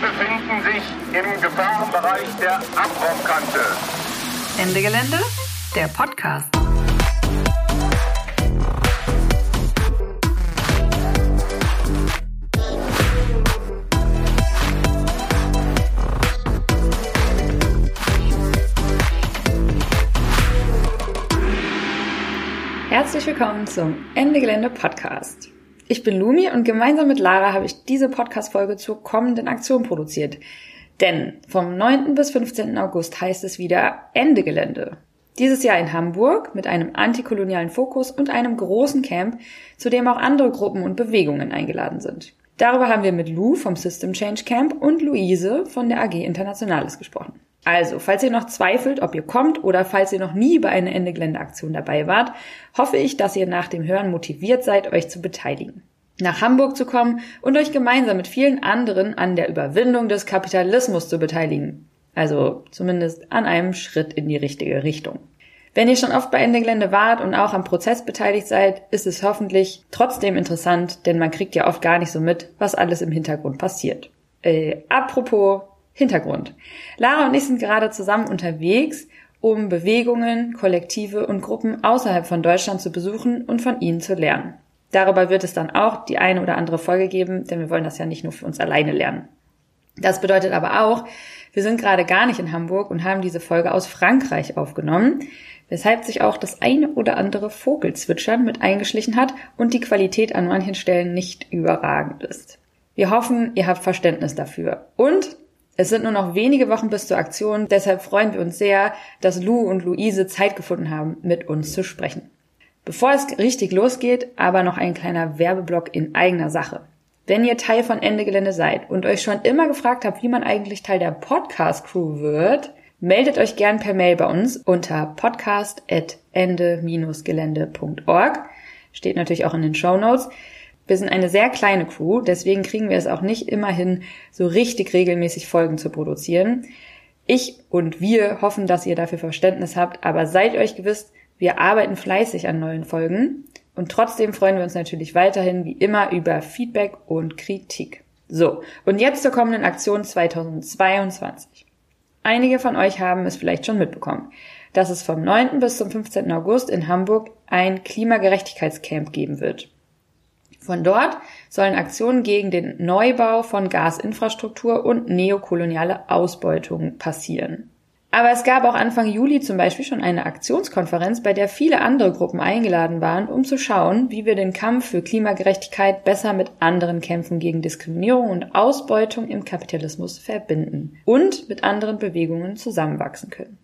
Befinden sich im Gefahrenbereich der Abraumkante. Ende Gelände, der Podcast. Herzlich willkommen zum Ende Gelände Podcast. Ich bin Lumi und gemeinsam mit Lara habe ich diese Podcast-Folge zur kommenden Aktion produziert. Denn vom 9. bis 15. August heißt es wieder Ende Gelände. Dieses Jahr in Hamburg mit einem antikolonialen Fokus und einem großen Camp, zu dem auch andere Gruppen und Bewegungen eingeladen sind. Darüber haben wir mit Lou vom System Change Camp und Luise von der AG Internationales gesprochen. Also, falls ihr noch zweifelt, ob ihr kommt oder falls ihr noch nie bei einer Ende Gelände-Aktion dabei wart, hoffe ich, dass ihr nach dem Hören motiviert seid, euch zu beteiligen. Nach Hamburg zu kommen und euch gemeinsam mit vielen anderen an der Überwindung des Kapitalismus zu beteiligen. Also zumindest an einem Schritt in die richtige Richtung. Wenn ihr schon oft bei Ende Gelände wart und auch am Prozess beteiligt seid, ist es hoffentlich trotzdem interessant, denn man kriegt ja oft gar nicht so mit, was alles im Hintergrund passiert. Äh, apropos Hintergrund. Lara und ich sind gerade zusammen unterwegs, um Bewegungen, Kollektive und Gruppen außerhalb von Deutschland zu besuchen und von ihnen zu lernen. Darüber wird es dann auch die eine oder andere Folge geben, denn wir wollen das ja nicht nur für uns alleine lernen. Das bedeutet aber auch, wir sind gerade gar nicht in Hamburg und haben diese Folge aus Frankreich aufgenommen, weshalb sich auch das eine oder andere Vogelzwitschern mit eingeschlichen hat und die Qualität an manchen Stellen nicht überragend ist. Wir hoffen, ihr habt Verständnis dafür. Und es sind nur noch wenige Wochen bis zur Aktion, deshalb freuen wir uns sehr, dass Lou und Luise Zeit gefunden haben, mit uns zu sprechen. Bevor es richtig losgeht, aber noch ein kleiner Werbeblock in eigener Sache. Wenn ihr Teil von Ende Gelände seid und euch schon immer gefragt habt, wie man eigentlich Teil der Podcast-Crew wird, meldet euch gern per Mail bei uns unter podcast.ende-gelände.org. Steht natürlich auch in den Show Notes. Wir sind eine sehr kleine Crew, deswegen kriegen wir es auch nicht immer hin, so richtig regelmäßig Folgen zu produzieren. Ich und wir hoffen, dass ihr dafür Verständnis habt, aber seid euch gewiss, wir arbeiten fleißig an neuen Folgen und trotzdem freuen wir uns natürlich weiterhin wie immer über Feedback und Kritik. So, und jetzt zur kommenden Aktion 2022. Einige von euch haben es vielleicht schon mitbekommen, dass es vom 9. bis zum 15. August in Hamburg ein Klimagerechtigkeitscamp geben wird. Von dort sollen Aktionen gegen den Neubau von Gasinfrastruktur und neokoloniale Ausbeutung passieren. Aber es gab auch Anfang Juli zum Beispiel schon eine Aktionskonferenz, bei der viele andere Gruppen eingeladen waren, um zu schauen, wie wir den Kampf für Klimagerechtigkeit besser mit anderen Kämpfen gegen Diskriminierung und Ausbeutung im Kapitalismus verbinden und mit anderen Bewegungen zusammenwachsen können.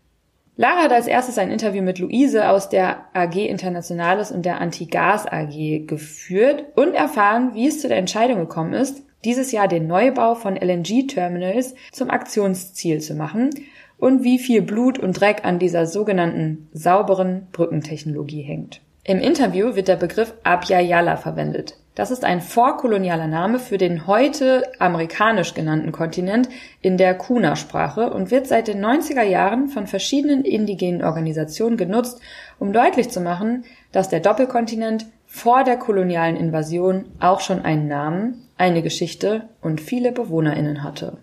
Lara hat als erstes ein Interview mit Luise aus der AG Internationales und der Antigas AG geführt und erfahren, wie es zu der Entscheidung gekommen ist, dieses Jahr den Neubau von LNG-Terminals zum Aktionsziel zu machen und wie viel Blut und Dreck an dieser sogenannten sauberen Brückentechnologie hängt. Im Interview wird der Begriff Abya verwendet. Das ist ein vorkolonialer Name für den heute amerikanisch genannten Kontinent in der Kuna-Sprache und wird seit den 90er Jahren von verschiedenen indigenen Organisationen genutzt, um deutlich zu machen, dass der Doppelkontinent vor der kolonialen Invasion auch schon einen Namen, eine Geschichte und viele BewohnerInnen hatte.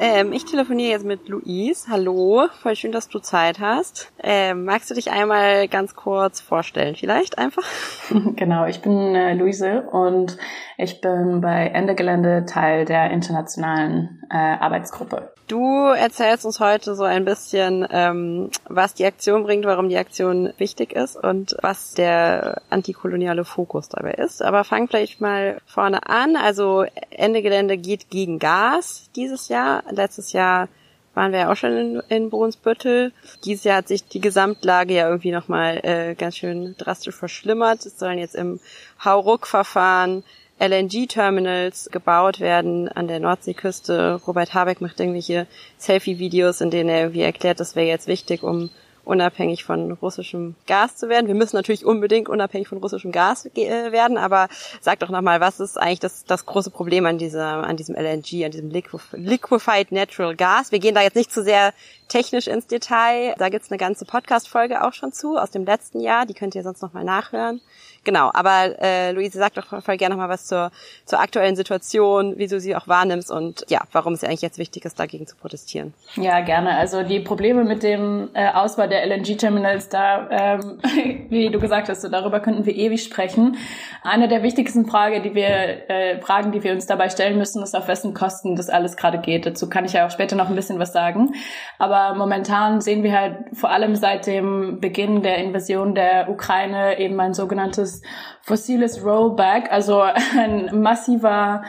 Ähm, ich telefoniere jetzt mit Luis. Hallo, voll schön, dass du Zeit hast. Ähm, magst du dich einmal ganz kurz vorstellen, vielleicht einfach? Genau, ich bin äh, Luise und ich bin bei Ende Gelände Teil der internationalen äh, Arbeitsgruppe. Du erzählst uns heute so ein bisschen, ähm, was die Aktion bringt, warum die Aktion wichtig ist und was der antikoloniale Fokus dabei ist. Aber fang vielleicht mal vorne an. Also Ende Gelände geht gegen Gas dieses Jahr. Letztes Jahr waren wir ja auch schon in, in Brunsbüttel. Dieses Jahr hat sich die Gesamtlage ja irgendwie nochmal äh, ganz schön drastisch verschlimmert. Es sollen jetzt im Hauruck-Verfahren LNG-Terminals gebaut werden an der Nordseeküste. Robert Habeck macht irgendwelche Selfie-Videos, in denen er irgendwie erklärt, das wäre jetzt wichtig, um unabhängig von russischem Gas zu werden. Wir müssen natürlich unbedingt unabhängig von russischem Gas äh, werden, aber sag doch nochmal, was ist eigentlich das, das große Problem an, dieser, an diesem LNG, an diesem Liquefied Natural Gas? Wir gehen da jetzt nicht zu sehr technisch ins Detail. Da gibt's eine ganze Podcast-Folge auch schon zu aus dem letzten Jahr. Die könnt ihr sonst nochmal nachhören. Genau, aber äh, Luise, sag doch voll gerne nochmal was zur, zur aktuellen Situation, wie du sie auch wahrnimmst und ja, warum es eigentlich jetzt wichtig ist, dagegen zu protestieren. Ja, gerne. Also die Probleme mit dem äh, Ausbau der LNG-Terminals, da, ähm, wie du gesagt hast, darüber könnten wir ewig sprechen. Eine der wichtigsten Frage, die wir, äh, Fragen, die wir uns dabei stellen müssen, ist, auf wessen Kosten das alles gerade geht. Dazu kann ich ja auch später noch ein bisschen was sagen. Aber momentan sehen wir halt vor allem seit dem Beginn der Invasion der Ukraine eben ein sogenanntes fossiles Rollback, also ein massiver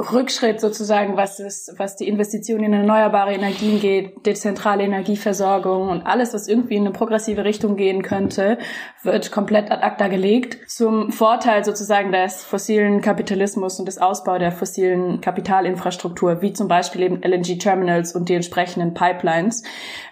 Rückschritt sozusagen, was es, was die Investition in erneuerbare Energien geht, dezentrale Energieversorgung und alles, was irgendwie in eine progressive Richtung gehen könnte, wird komplett ad acta gelegt. Zum Vorteil sozusagen des fossilen Kapitalismus und des Ausbau der fossilen Kapitalinfrastruktur, wie zum Beispiel eben LNG-Terminals und die entsprechenden Pipelines.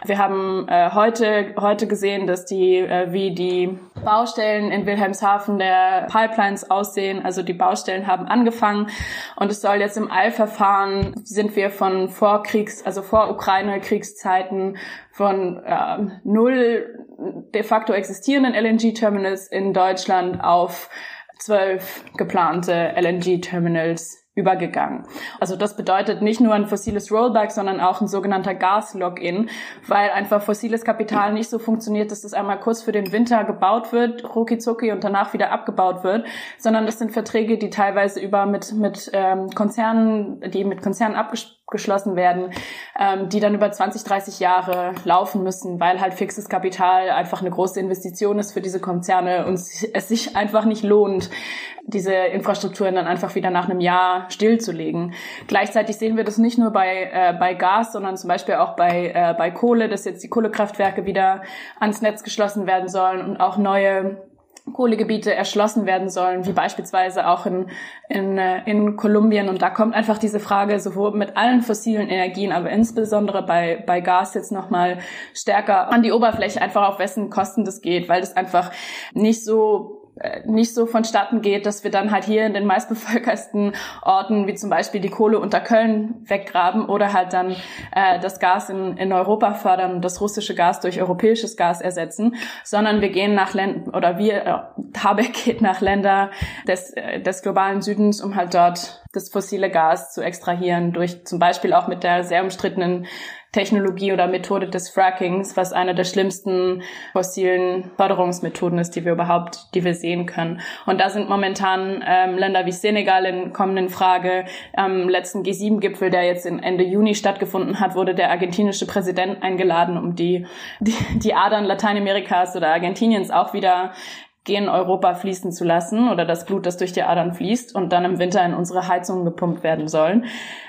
Wir haben äh, heute, heute gesehen, dass die, äh, wie die Baustellen in Wilhelmshaven der Pipelines aussehen. Also die Baustellen haben angefangen und es soll soll jetzt im Eilverfahren sind wir von Vorkriegs, also vor Ukraine-Kriegszeiten von äh, null de facto existierenden LNG-Terminals in Deutschland auf zwölf geplante LNG-Terminals übergegangen. Also das bedeutet nicht nur ein fossiles Rollback, sondern auch ein sogenannter Gas-Login, weil einfach fossiles Kapital nicht so funktioniert, dass es einmal kurz für den Winter gebaut wird, rucki zucki und danach wieder abgebaut wird, sondern das sind Verträge, die teilweise über mit, mit ähm, Konzernen, die mit Konzernen abgeschlossen werden, ähm, die dann über 20, 30 Jahre laufen müssen, weil halt fixes Kapital einfach eine große Investition ist für diese Konzerne und es sich einfach nicht lohnt, diese Infrastrukturen dann einfach wieder nach einem Jahr stillzulegen. Gleichzeitig sehen wir das nicht nur bei, äh, bei Gas, sondern zum Beispiel auch bei, äh, bei Kohle, dass jetzt die Kohlekraftwerke wieder ans Netz geschlossen werden sollen und auch neue Kohlegebiete erschlossen werden sollen, wie beispielsweise auch in, in, äh, in Kolumbien. Und da kommt einfach diese Frage sowohl mit allen fossilen Energien, aber insbesondere bei, bei Gas jetzt nochmal stärker an die Oberfläche, einfach auf wessen Kosten das geht, weil das einfach nicht so nicht so vonstatten geht, dass wir dann halt hier in den meistbevölkerten Orten, wie zum Beispiel die Kohle unter Köln, weggraben oder halt dann äh, das Gas in, in Europa fördern und das russische Gas durch europäisches Gas ersetzen, sondern wir gehen nach Ländern, oder wir, äh, Habeck geht nach Länder des, äh, des globalen Südens, um halt dort das fossile Gas zu extrahieren, durch zum Beispiel auch mit der sehr umstrittenen Technologie oder Methode des Frackings, was eine der schlimmsten fossilen Förderungsmethoden ist, die wir überhaupt, die wir sehen können. Und da sind momentan ähm, Länder wie Senegal in kommenden Frage. Am letzten G7-Gipfel, der jetzt in Ende Juni stattgefunden hat, wurde der argentinische Präsident eingeladen, um die, die, die Adern Lateinamerikas oder Argentiniens auch wieder gen Europa fließen zu lassen oder das Blut, das durch die Adern fließt und dann im Winter in unsere Heizungen gepumpt werden sollen.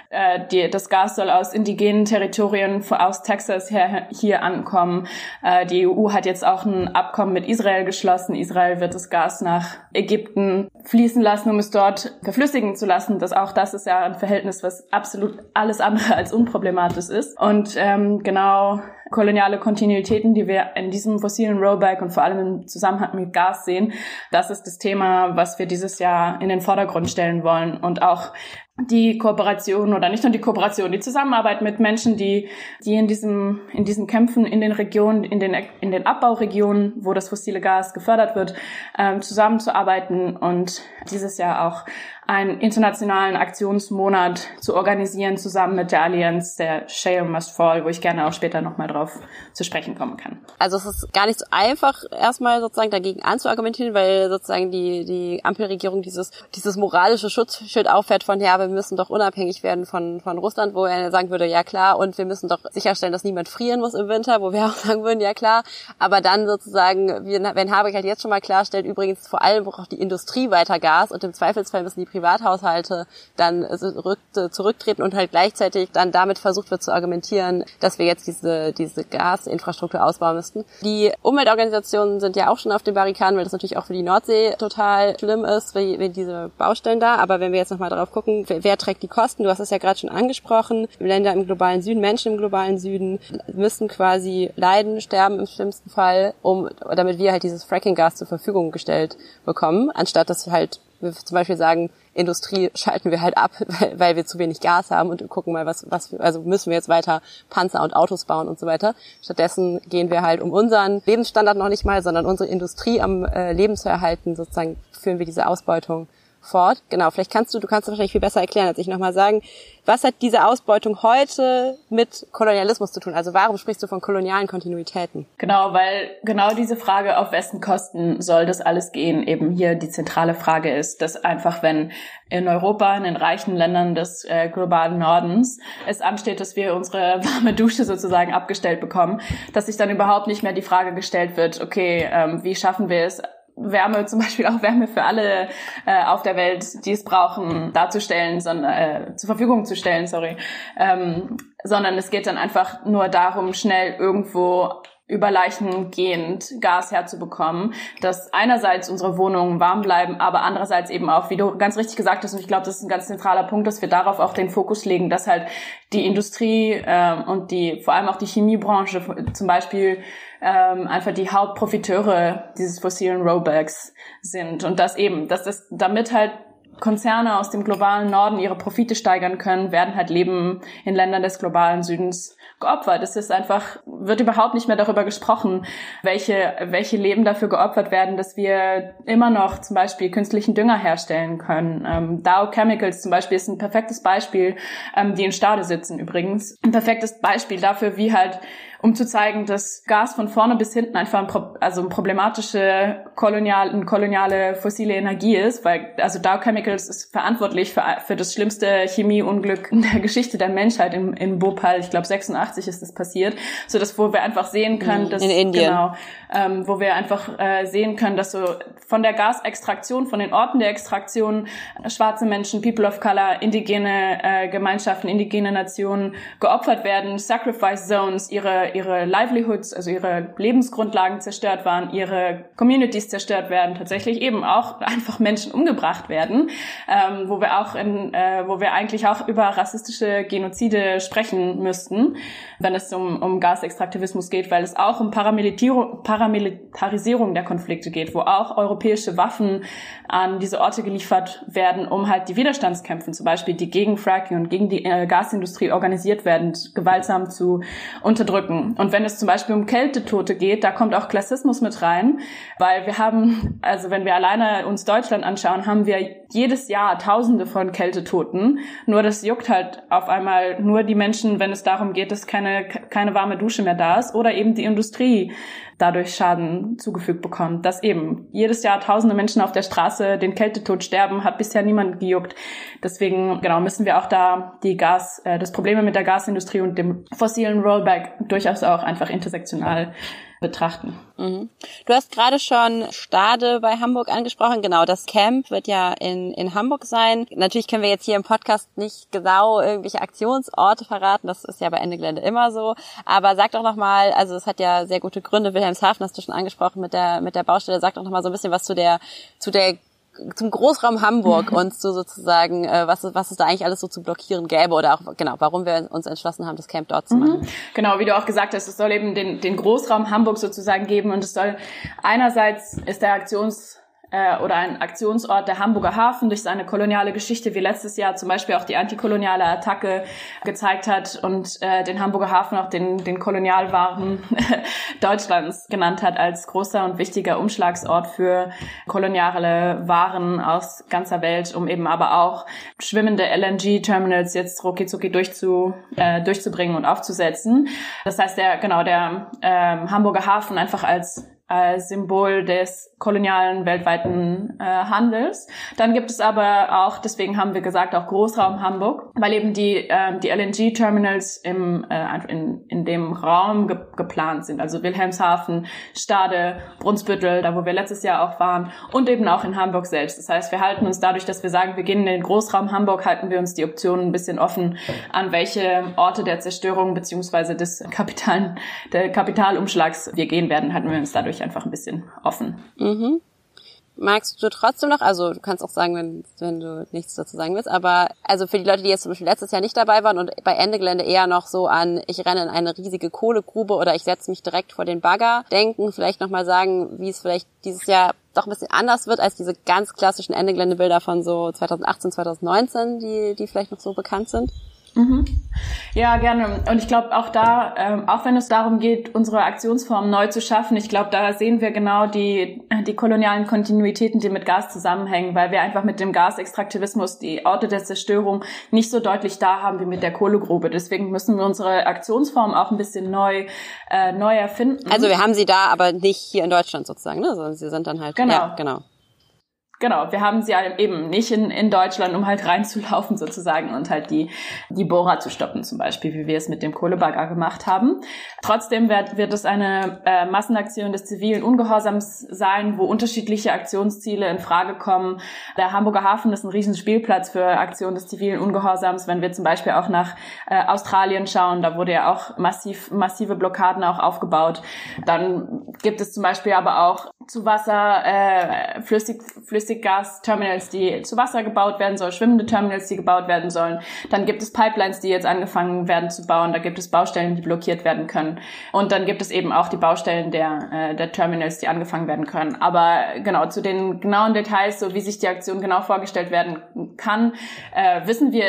Äh, die, das Gas soll aus indigenen Territorien aus Texas her hier ankommen. Äh, die EU hat jetzt auch ein Abkommen mit Israel geschlossen. Israel wird das Gas nach Ägypten fließen lassen, um es dort verflüssigen zu lassen. Das auch das ist ja ein Verhältnis, was absolut alles andere als unproblematisch ist. Und ähm, genau koloniale Kontinuitäten, die wir in diesem fossilen Rollback und vor allem im Zusammenhang mit Gas sehen, das ist das Thema, was wir dieses Jahr in den Vordergrund stellen wollen und auch die Kooperation oder nicht nur die Kooperation, die Zusammenarbeit mit Menschen, die, die in diesem, in diesen Kämpfen in den Regionen, in den, in den Abbauregionen, wo das fossile Gas gefördert wird, ähm, zusammenzuarbeiten und dieses Jahr auch einen internationalen Aktionsmonat zu organisieren, zusammen mit der Allianz der Shale Must Fall, wo ich gerne auch später nochmal drauf zu sprechen kommen kann. Also es ist gar nicht so einfach, erstmal sozusagen dagegen anzuargumentieren, weil sozusagen die, die Ampelregierung dieses, dieses moralische Schutzschild auffährt von, ja, wir müssen doch unabhängig werden von, von Russland, wo er sagen würde, ja klar, und wir müssen doch sicherstellen, dass niemand frieren muss im Winter, wo wir auch sagen würden, ja klar, aber dann sozusagen, wenn Habeck halt jetzt schon mal klarstellt, übrigens vor allem braucht die Industrie weiter Gas und im Zweifelsfall müssen die Privathaushalte dann zurücktreten und halt gleichzeitig dann damit versucht wird zu argumentieren, dass wir jetzt diese, diese Gasinfrastruktur ausbauen müssten. Die Umweltorganisationen sind ja auch schon auf den Barrikaden, weil das natürlich auch für die Nordsee total schlimm ist, wie, diese Baustellen da. Aber wenn wir jetzt nochmal darauf gucken, wer, wer trägt die Kosten? Du hast es ja gerade schon angesprochen. Länder im globalen Süden, Menschen im globalen Süden müssen quasi leiden, sterben im schlimmsten Fall, um, damit wir halt dieses Fracking-Gas zur Verfügung gestellt bekommen, anstatt dass halt wir zum Beispiel sagen, Industrie schalten wir halt ab, weil, weil wir zu wenig Gas haben und gucken mal, was, was, also müssen wir jetzt weiter Panzer und Autos bauen und so weiter. Stattdessen gehen wir halt um unseren Lebensstandard noch nicht mal, sondern unsere Industrie am äh, Leben zu erhalten, sozusagen führen wir diese Ausbeutung fort. Genau, vielleicht kannst du, du kannst wahrscheinlich viel besser erklären als ich nochmal sagen, was hat diese Ausbeutung heute mit Kolonialismus zu tun? Also warum sprichst du von kolonialen Kontinuitäten? Genau, weil genau diese Frage, auf wessen Kosten soll das alles gehen, eben hier die zentrale Frage ist, dass einfach wenn in Europa, in den reichen Ländern des äh, globalen Nordens, es ansteht, dass wir unsere warme Dusche sozusagen abgestellt bekommen, dass sich dann überhaupt nicht mehr die Frage gestellt wird, okay, ähm, wie schaffen wir es, Wärme, zum Beispiel auch Wärme für alle äh, auf der Welt, die es brauchen, darzustellen, sondern äh, zur Verfügung zu stellen, sorry. Ähm, sondern es geht dann einfach nur darum, schnell irgendwo über Leichen gehend Gas herzubekommen, dass einerseits unsere Wohnungen warm bleiben, aber andererseits eben auch, wie du ganz richtig gesagt hast, und ich glaube, das ist ein ganz zentraler Punkt, dass wir darauf auch den Fokus legen, dass halt die Industrie äh, und die vor allem auch die Chemiebranche zum Beispiel ähm, einfach die Hauptprofiteure dieses fossilen Rollbacks sind und dass eben, dass das damit halt Konzerne aus dem globalen Norden ihre Profite steigern können, werden halt Leben in Ländern des globalen Südens geopfert. Es ist einfach, wird überhaupt nicht mehr darüber gesprochen, welche, welche Leben dafür geopfert werden, dass wir immer noch zum Beispiel künstlichen Dünger herstellen können. Ähm, Dow Chemicals zum Beispiel ist ein perfektes Beispiel, ähm, die in Stade sitzen übrigens. Ein perfektes Beispiel dafür, wie halt um zu zeigen, dass Gas von vorne bis hinten einfach ein, also ein problematische kolonial, koloniale fossile Energie ist, weil also Dow Chemicals ist verantwortlich für, für das schlimmste Chemieunglück in der Geschichte der Menschheit in, in Bhopal. Ich glaube 86 ist das passiert, so dass wo wir einfach sehen können, dass in Indien. genau, ähm, wo wir einfach äh, sehen können, dass so von der Gasextraktion, von den Orten der Extraktion schwarze Menschen, People of Color, indigene äh, Gemeinschaften, indigene Nationen geopfert werden, Sacrifice Zones, ihre ihre Livelihoods, also ihre Lebensgrundlagen zerstört waren, ihre Communities zerstört werden, tatsächlich eben auch einfach Menschen umgebracht werden, ähm, wo wir auch in, äh, wo wir eigentlich auch über rassistische Genozide sprechen müssten, wenn es um, um Gasextraktivismus geht, weil es auch um Paramilitarisierung der Konflikte geht, wo auch europäische Waffen an diese Orte geliefert werden, um halt die Widerstandskämpfe, zum Beispiel die gegen Fracking und gegen die äh, Gasindustrie organisiert werden, gewaltsam zu unterdrücken. Und wenn es zum Beispiel um Kältetote geht, da kommt auch Klassismus mit rein, weil wir haben, also wenn wir alleine uns Deutschland anschauen, haben wir jedes Jahr Tausende von Kältetoten. Nur das juckt halt auf einmal nur die Menschen, wenn es darum geht, dass keine, keine warme Dusche mehr da ist oder eben die Industrie dadurch Schaden zugefügt bekommt. Dass eben jedes Jahr tausende Menschen auf der Straße den Kältetod sterben, hat bisher niemand gejuckt. Deswegen, genau, müssen wir auch da die Gas, äh, das Probleme mit der Gasindustrie und dem fossilen Rollback durchaus auch einfach intersektional betrachten. Mhm. Du hast gerade schon Stade bei Hamburg angesprochen. Genau, das Camp wird ja in, in Hamburg sein. Natürlich können wir jetzt hier im Podcast nicht genau irgendwelche Aktionsorte verraten. Das ist ja bei Ende Gelände immer so. Aber sag doch nochmal, also es hat ja sehr gute Gründe. Wilhelmshaven hast du schon angesprochen mit der, mit der Baustelle. Sag doch nochmal so ein bisschen was zu der, zu der zum Großraum Hamburg und so sozusagen, äh, was, was es da eigentlich alles so zu blockieren gäbe oder auch genau, warum wir uns entschlossen haben, das Camp dort zu mhm. machen. Mhm. Genau, wie du auch gesagt hast, es soll eben den, den Großraum Hamburg sozusagen geben und es soll einerseits ist der Aktions äh, oder ein Aktionsort der Hamburger Hafen durch seine koloniale Geschichte, wie letztes Jahr zum Beispiel auch die antikoloniale Attacke gezeigt hat und äh, den Hamburger Hafen auch den, den Kolonialwaren Deutschlands genannt hat als großer und wichtiger Umschlagsort für koloniale Waren aus ganzer Welt, um eben aber auch schwimmende LNG-Terminals jetzt rucki durchzu, äh, durchzubringen und aufzusetzen. Das heißt, der genau der äh, Hamburger Hafen einfach als äh, Symbol des kolonialen weltweiten äh, Handels. Dann gibt es aber auch, deswegen haben wir gesagt, auch Großraum Hamburg, weil eben die, äh, die LNG-Terminals im, äh, in, in dem Raum ge geplant sind. Also Wilhelmshaven, Stade, Brunsbüttel, da wo wir letztes Jahr auch waren und eben auch in Hamburg selbst. Das heißt, wir halten uns dadurch, dass wir sagen, wir gehen in den Großraum Hamburg, halten wir uns die Optionen ein bisschen offen, an welche Orte der Zerstörung beziehungsweise des Kapital, der Kapitalumschlags wir gehen werden, halten wir uns dadurch einfach ein bisschen offen. Mhm. Magst du trotzdem noch, also du kannst auch sagen, wenn, wenn du nichts dazu sagen willst, aber also für die Leute, die jetzt zum Beispiel letztes Jahr nicht dabei waren und bei Ende Gelände eher noch so an, ich renne in eine riesige Kohlegrube oder ich setze mich direkt vor den Bagger, denken, vielleicht nochmal sagen, wie es vielleicht dieses Jahr doch ein bisschen anders wird als diese ganz klassischen Ende Gelände Bilder von so 2018, 2019, die, die vielleicht noch so bekannt sind? Mhm. Ja, gerne. Und ich glaube auch da, ähm, auch wenn es darum geht, unsere Aktionsform neu zu schaffen, ich glaube, da sehen wir genau die, die kolonialen Kontinuitäten, die mit Gas zusammenhängen, weil wir einfach mit dem Gasextraktivismus die Orte der Zerstörung nicht so deutlich da haben wie mit der Kohlegrube. Deswegen müssen wir unsere Aktionsform auch ein bisschen neu, äh, neu erfinden. Also wir haben sie da, aber nicht hier in Deutschland sozusagen, ne? sondern sie sind dann halt. Genau. Ja, genau. Genau, wir haben sie ja eben nicht in, in Deutschland, um halt reinzulaufen sozusagen und halt die, die Bohrer zu stoppen zum Beispiel, wie wir es mit dem Kohlebagger gemacht haben. Trotzdem wird, wird es eine äh, Massenaktion des zivilen Ungehorsams sein, wo unterschiedliche Aktionsziele in Frage kommen. Der Hamburger Hafen ist ein riesen Spielplatz für Aktionen des zivilen Ungehorsams. Wenn wir zum Beispiel auch nach äh, Australien schauen, da wurde ja auch massiv, massive Blockaden auch aufgebaut. Dann gibt es zum Beispiel aber auch zu Wasser, äh, Flüssig, Flüssiggas-Terminals, die zu Wasser gebaut werden sollen, schwimmende Terminals, die gebaut werden sollen. Dann gibt es Pipelines, die jetzt angefangen werden zu bauen. Da gibt es Baustellen, die blockiert werden können. Und dann gibt es eben auch die Baustellen der, äh, der Terminals, die angefangen werden können. Aber genau, zu den genauen Details, so wie sich die Aktion genau vorgestellt werden kann, äh, wissen wir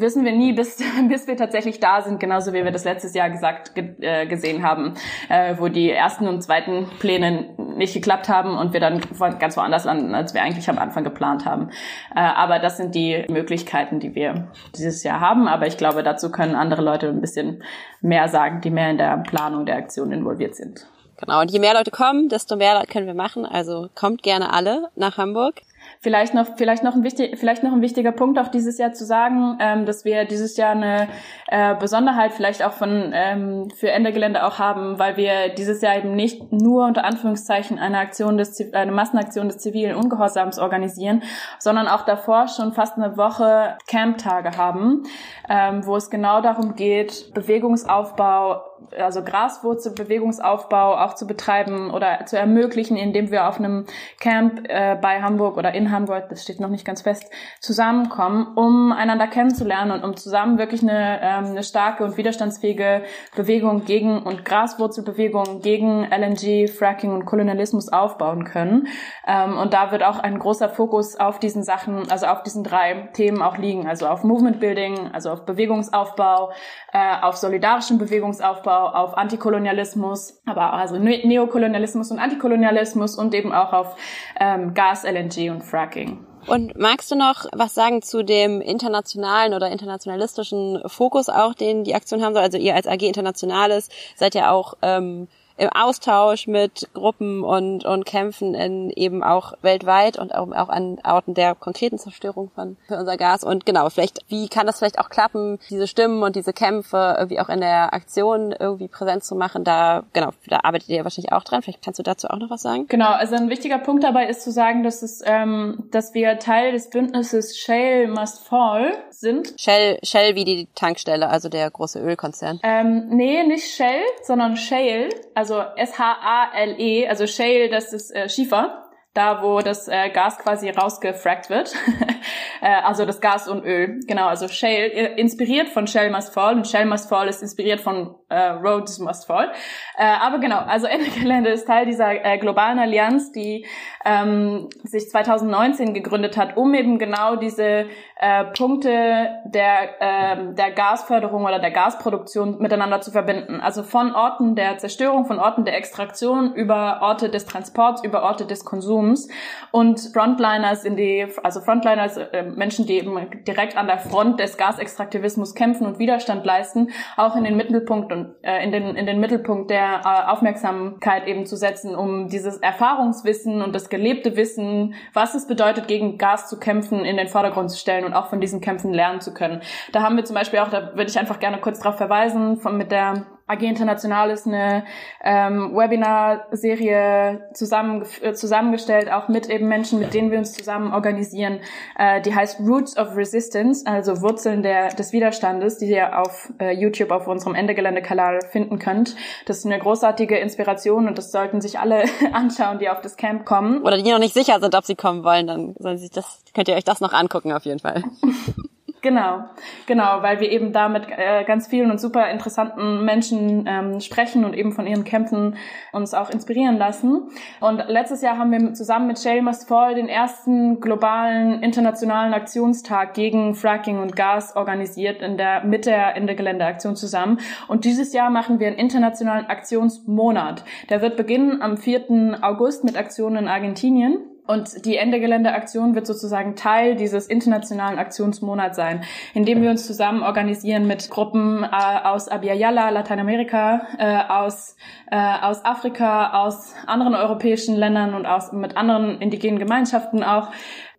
wissen wir nie, bis, bis wir tatsächlich da sind, genauso wie wir das letztes Jahr gesagt ge, äh, gesehen haben, äh, wo die ersten und zweiten Pläne nicht geklappt haben und wir dann ganz woanders landen, als wir eigentlich am Anfang geplant haben. Äh, aber das sind die Möglichkeiten, die wir dieses Jahr haben. Aber ich glaube, dazu können andere Leute ein bisschen mehr sagen, die mehr in der Planung der Aktion involviert sind. Genau, und je mehr Leute kommen, desto mehr können wir machen. Also kommt gerne alle nach Hamburg. Vielleicht noch, vielleicht noch ein wichtig, vielleicht noch ein wichtiger Punkt auch dieses Jahr zu sagen, ähm, dass wir dieses Jahr eine äh, Besonderheit vielleicht auch von ähm, für Ende Gelände auch haben, weil wir dieses Jahr eben nicht nur unter Anführungszeichen eine Aktion des eine Massenaktion des zivilen Ungehorsams organisieren, sondern auch davor schon fast eine Woche Camptage haben, ähm, wo es genau darum geht, Bewegungsaufbau also Graswurzelbewegungsaufbau auch zu betreiben oder zu ermöglichen, indem wir auf einem Camp äh, bei Hamburg oder in Hamburg, das steht noch nicht ganz fest, zusammenkommen, um einander kennenzulernen und um zusammen wirklich eine, ähm, eine starke und widerstandsfähige Bewegung gegen und Graswurzelbewegung gegen LNG, Fracking und Kolonialismus aufbauen können. Ähm, und da wird auch ein großer Fokus auf diesen Sachen, also auf diesen drei Themen auch liegen, also auf Movement Building, also auf Bewegungsaufbau, äh, auf solidarischen Bewegungsaufbau, auf Antikolonialismus, aber also ne-, Neokolonialismus und Antikolonialismus und eben auch auf ähm, Gas, LNG und Fracking. Und magst du noch was sagen zu dem internationalen oder internationalistischen Fokus auch, den die Aktion haben soll? Also ihr als AG Internationales seid ja auch ähm, im Austausch mit Gruppen und, und Kämpfen in eben auch weltweit und auch, auch an Orten der konkreten Zerstörung von für unser Gas. Und genau, vielleicht, wie kann das vielleicht auch klappen, diese Stimmen und diese Kämpfe irgendwie auch in der Aktion irgendwie präsent zu machen? Da, genau, da arbeitet ihr wahrscheinlich auch dran. Vielleicht kannst du dazu auch noch was sagen? Genau, also ein wichtiger Punkt dabei ist zu sagen, dass es, ähm, dass wir Teil des Bündnisses Shale Must Fall sind. Shell, Shell wie die Tankstelle, also der große Ölkonzern. Ähm, nee, nicht Shell, sondern Shale, also also S-H-A-L-E, also Shale, das ist äh, Schiefer, da wo das äh, Gas quasi rausgefrackt wird. äh, also das Gas und Öl, genau, also Shale, äh, inspiriert von Shell Must Fall und Shell Must Fall ist inspiriert von äh, Rhodes Must Fall. Äh, aber genau, also Ende ist Teil dieser äh, globalen Allianz, die ähm, sich 2019 gegründet hat, um eben genau diese äh, Punkte der, äh, der Gasförderung oder der Gasproduktion miteinander zu verbinden. Also von Orten der Zerstörung, von Orten der Extraktion über Orte des Transports, über Orte des Konsums Lebens und Frontliners in die, also Frontliners, äh, Menschen, die eben direkt an der Front des Gasextraktivismus kämpfen und Widerstand leisten, auch in den Mittelpunkt und äh, in den in den Mittelpunkt der äh, Aufmerksamkeit eben zu setzen, um dieses Erfahrungswissen und das gelebte Wissen, was es bedeutet, gegen Gas zu kämpfen, in den Vordergrund zu stellen und auch von diesen Kämpfen lernen zu können. Da haben wir zum Beispiel auch, da würde ich einfach gerne kurz darauf verweisen, von mit der AG International ist eine ähm, Webinar-Serie zusammen, äh, zusammengestellt, auch mit eben Menschen, mit denen wir uns zusammen organisieren. Äh, die heißt Roots of Resistance, also Wurzeln der, des Widerstandes, die ihr auf äh, YouTube auf unserem Endegelände-Kanal finden könnt. Das ist eine großartige Inspiration und das sollten sich alle anschauen, die auf das Camp kommen. Oder die noch nicht sicher sind, ob sie kommen wollen, dann sollen sie das, könnt ihr euch das noch angucken auf jeden Fall. Genau, genau, weil wir eben da mit äh, ganz vielen und super interessanten Menschen ähm, sprechen und eben von ihren Kämpfen uns auch inspirieren lassen. Und letztes Jahr haben wir zusammen mit Shale Must Fall den ersten globalen internationalen Aktionstag gegen Fracking und Gas organisiert in der mit der Ende Geländeaktion zusammen. Und dieses Jahr machen wir einen internationalen Aktionsmonat. Der wird beginnen am 4. August mit Aktionen in Argentinien. Und die Ende Gelände-Aktion wird sozusagen Teil dieses internationalen Aktionsmonats sein, indem wir uns zusammen organisieren mit Gruppen äh, aus Abiyala, Lateinamerika, äh, aus, äh, aus Afrika, aus anderen europäischen Ländern und aus, mit anderen indigenen Gemeinschaften auch,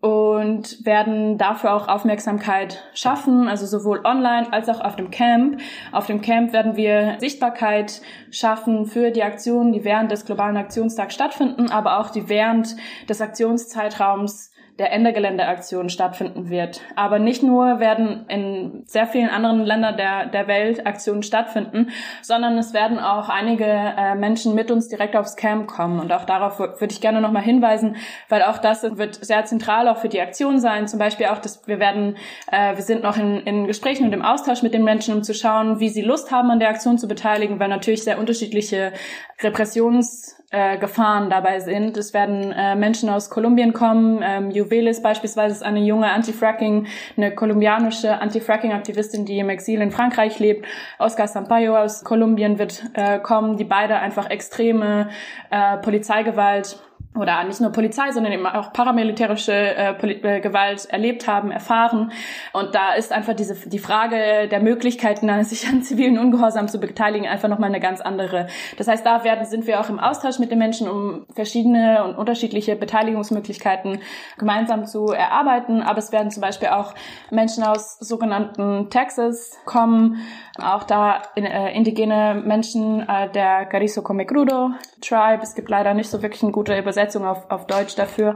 und werden dafür auch Aufmerksamkeit schaffen, also sowohl online als auch auf dem Camp. Auf dem Camp werden wir Sichtbarkeit schaffen für die Aktionen, die während des globalen Aktionstags stattfinden, aber auch die während des Aktionszeitraums der Endegeländeaktion stattfinden wird. Aber nicht nur werden in sehr vielen anderen Ländern der, der Welt Aktionen stattfinden, sondern es werden auch einige äh, Menschen mit uns direkt aufs Camp kommen. Und auch darauf würde ich gerne nochmal hinweisen, weil auch das wird sehr zentral auch für die Aktion sein. Zum Beispiel auch, dass wir werden, äh, wir sind noch in, in Gesprächen und im Austausch mit den Menschen, um zu schauen, wie sie Lust haben, an der Aktion zu beteiligen, weil natürlich sehr unterschiedliche Repressions äh, Gefahren dabei sind. Es werden äh, Menschen aus Kolumbien kommen. Ähm, Juvelis beispielsweise ist eine junge Anti-Fracking, eine kolumbianische Anti-Fracking-Aktivistin, die im Exil in Frankreich lebt. Oscar Sampaio aus Kolumbien wird äh, kommen, die beide einfach extreme äh, Polizeigewalt oder nicht nur Polizei, sondern eben auch paramilitärische äh, äh, Gewalt erlebt haben, erfahren. Und da ist einfach diese die Frage der Möglichkeiten, sich an zivilen Ungehorsam zu beteiligen, einfach nochmal eine ganz andere. Das heißt, da werden sind wir auch im Austausch mit den Menschen, um verschiedene und unterschiedliche Beteiligungsmöglichkeiten gemeinsam zu erarbeiten. Aber es werden zum Beispiel auch Menschen aus sogenannten Texas kommen, auch da in, äh, indigene Menschen äh, der Gariso Comecrudo Tribe. Es gibt leider nicht so wirklich eine gute Übersetzung auf, auf Deutsch dafür,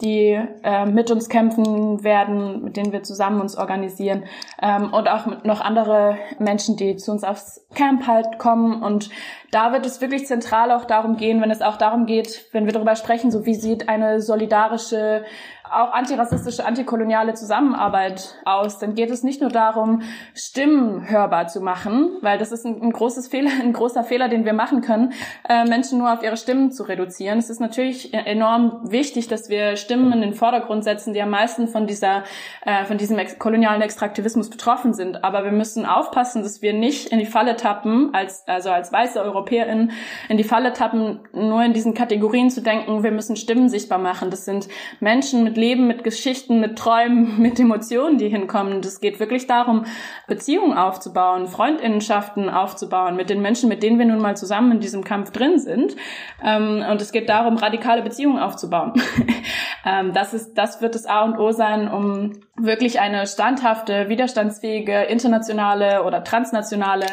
die äh, mit uns kämpfen werden, mit denen wir zusammen uns organisieren ähm, und auch noch andere Menschen, die zu uns aufs Camp halt kommen. Und da wird es wirklich zentral auch darum gehen, wenn es auch darum geht, wenn wir darüber sprechen, so wie sieht eine solidarische auch antirassistische, antikoloniale Zusammenarbeit aus, dann geht es nicht nur darum, Stimmen hörbar zu machen, weil das ist ein, ein großes Fehler, ein großer Fehler, den wir machen können, äh, Menschen nur auf ihre Stimmen zu reduzieren. Es ist natürlich enorm wichtig, dass wir Stimmen in den Vordergrund setzen, die am meisten von dieser, äh, von diesem ex kolonialen Extraktivismus betroffen sind. Aber wir müssen aufpassen, dass wir nicht in die Falle tappen, als, also als weiße EuropäerInnen, in die Falle tappen, nur in diesen Kategorien zu denken, wir müssen Stimmen sichtbar machen. Das sind Menschen mit Leben, mit Geschichten, mit Träumen, mit Emotionen, die hinkommen. Es geht wirklich darum, Beziehungen aufzubauen, Freundinnenschaften aufzubauen mit den Menschen, mit denen wir nun mal zusammen in diesem Kampf drin sind. Ähm, und es geht darum, radikale Beziehungen aufzubauen. Ähm, das ist, das wird das A und O sein, um wirklich eine standhafte, widerstandsfähige, internationale oder transnationale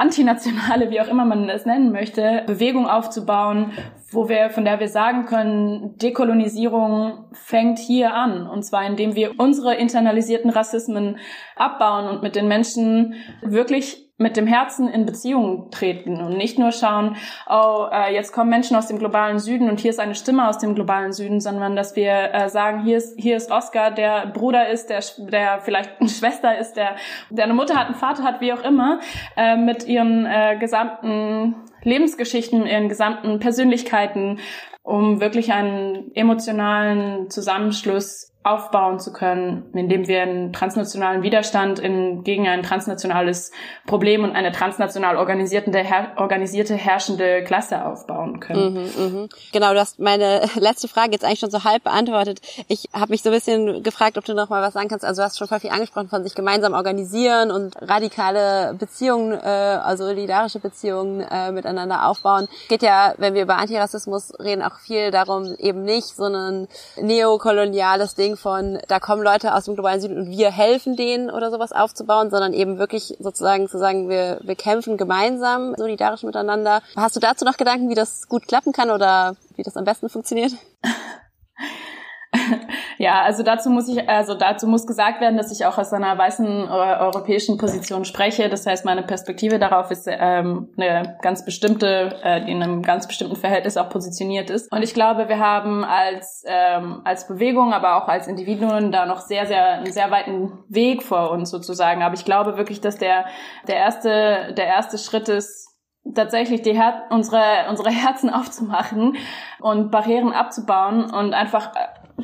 antinationale, wie auch immer man es nennen möchte, Bewegung aufzubauen, wo wir, von der wir sagen können, Dekolonisierung fängt hier an. Und zwar indem wir unsere internalisierten Rassismen abbauen und mit den Menschen wirklich mit dem Herzen in Beziehung treten und nicht nur schauen, oh, äh, jetzt kommen Menschen aus dem globalen Süden und hier ist eine Stimme aus dem globalen Süden, sondern dass wir äh, sagen, hier ist, hier ist Oscar, der Bruder ist, der, der vielleicht eine Schwester ist, der, der eine Mutter hat, einen Vater hat, wie auch immer, äh, mit ihren äh, gesamten Lebensgeschichten, ihren gesamten Persönlichkeiten, um wirklich einen emotionalen Zusammenschluss aufbauen zu können, indem wir einen transnationalen Widerstand in, gegen ein transnationales Problem und eine transnational organisierte, her, organisierte herrschende Klasse aufbauen können. Mhm, mh. Genau, du hast meine letzte Frage jetzt eigentlich schon so halb beantwortet. Ich habe mich so ein bisschen gefragt, ob du noch mal was sagen kannst. Also du hast schon voll viel angesprochen von sich gemeinsam organisieren und radikale Beziehungen, äh, also solidarische Beziehungen äh, miteinander aufbauen. Geht ja, wenn wir über Antirassismus reden, auch viel darum, eben nicht so ein neokoloniales Ding Ding von, da kommen Leute aus dem globalen Süden und wir helfen denen oder sowas aufzubauen, sondern eben wirklich sozusagen zu sagen, wir, wir kämpfen gemeinsam, solidarisch miteinander. Hast du dazu noch Gedanken, wie das gut klappen kann oder wie das am besten funktioniert? Ja, also dazu muss ich, also dazu muss gesagt werden, dass ich auch aus einer weißen äh, europäischen Position spreche. Das heißt, meine Perspektive darauf ist ähm, eine ganz bestimmte, äh, die in einem ganz bestimmten Verhältnis auch positioniert ist. Und ich glaube, wir haben als ähm, als Bewegung, aber auch als Individuen da noch sehr, sehr einen sehr weiten Weg vor uns sozusagen. Aber ich glaube wirklich, dass der der erste der erste Schritt ist tatsächlich die Her unsere unsere Herzen aufzumachen und Barrieren abzubauen und einfach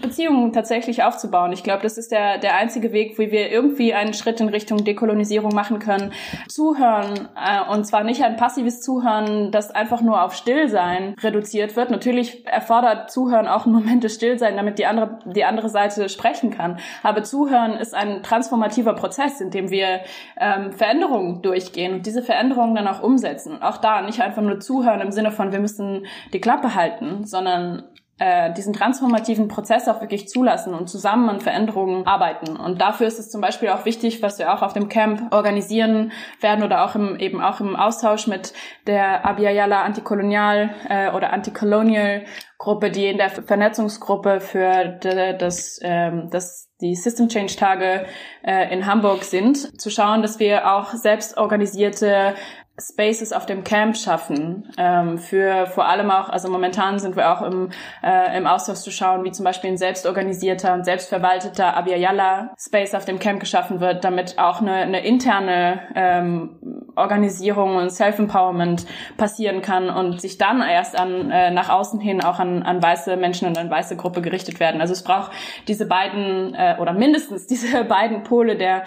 Beziehungen tatsächlich aufzubauen. Ich glaube, das ist der, der einzige Weg, wie wir irgendwie einen Schritt in Richtung Dekolonisierung machen können. Zuhören, äh, und zwar nicht ein passives Zuhören, das einfach nur auf Stillsein reduziert wird. Natürlich erfordert Zuhören auch einen Moment des Stillsein, damit die andere, die andere Seite sprechen kann. Aber Zuhören ist ein transformativer Prozess, in dem wir ähm, Veränderungen durchgehen und diese Veränderungen dann auch umsetzen. Auch da nicht einfach nur zuhören im Sinne von, wir müssen die Klappe halten, sondern äh, diesen transformativen Prozess auch wirklich zulassen und zusammen an Veränderungen arbeiten. Und dafür ist es zum Beispiel auch wichtig, was wir auch auf dem Camp organisieren werden oder auch im, eben auch im Austausch mit der Abiyala Antikolonial äh, oder Anticolonial Gruppe, die in der Vernetzungsgruppe für das, ähm, das die System Change Tage äh, in Hamburg sind, zu schauen, dass wir auch selbst organisierte Spaces auf dem Camp schaffen. Ähm, für vor allem auch, also momentan sind wir auch im, äh, im Austausch zu schauen, wie zum Beispiel ein selbstorganisierter und selbstverwalteter Abiyala Space auf dem Camp geschaffen wird, damit auch eine, eine interne ähm, Organisierung und Self-Empowerment passieren kann und sich dann erst an äh, nach außen hin auch an, an weiße Menschen und an weiße Gruppe gerichtet werden. Also es braucht diese beiden äh, oder mindestens diese beiden Pole der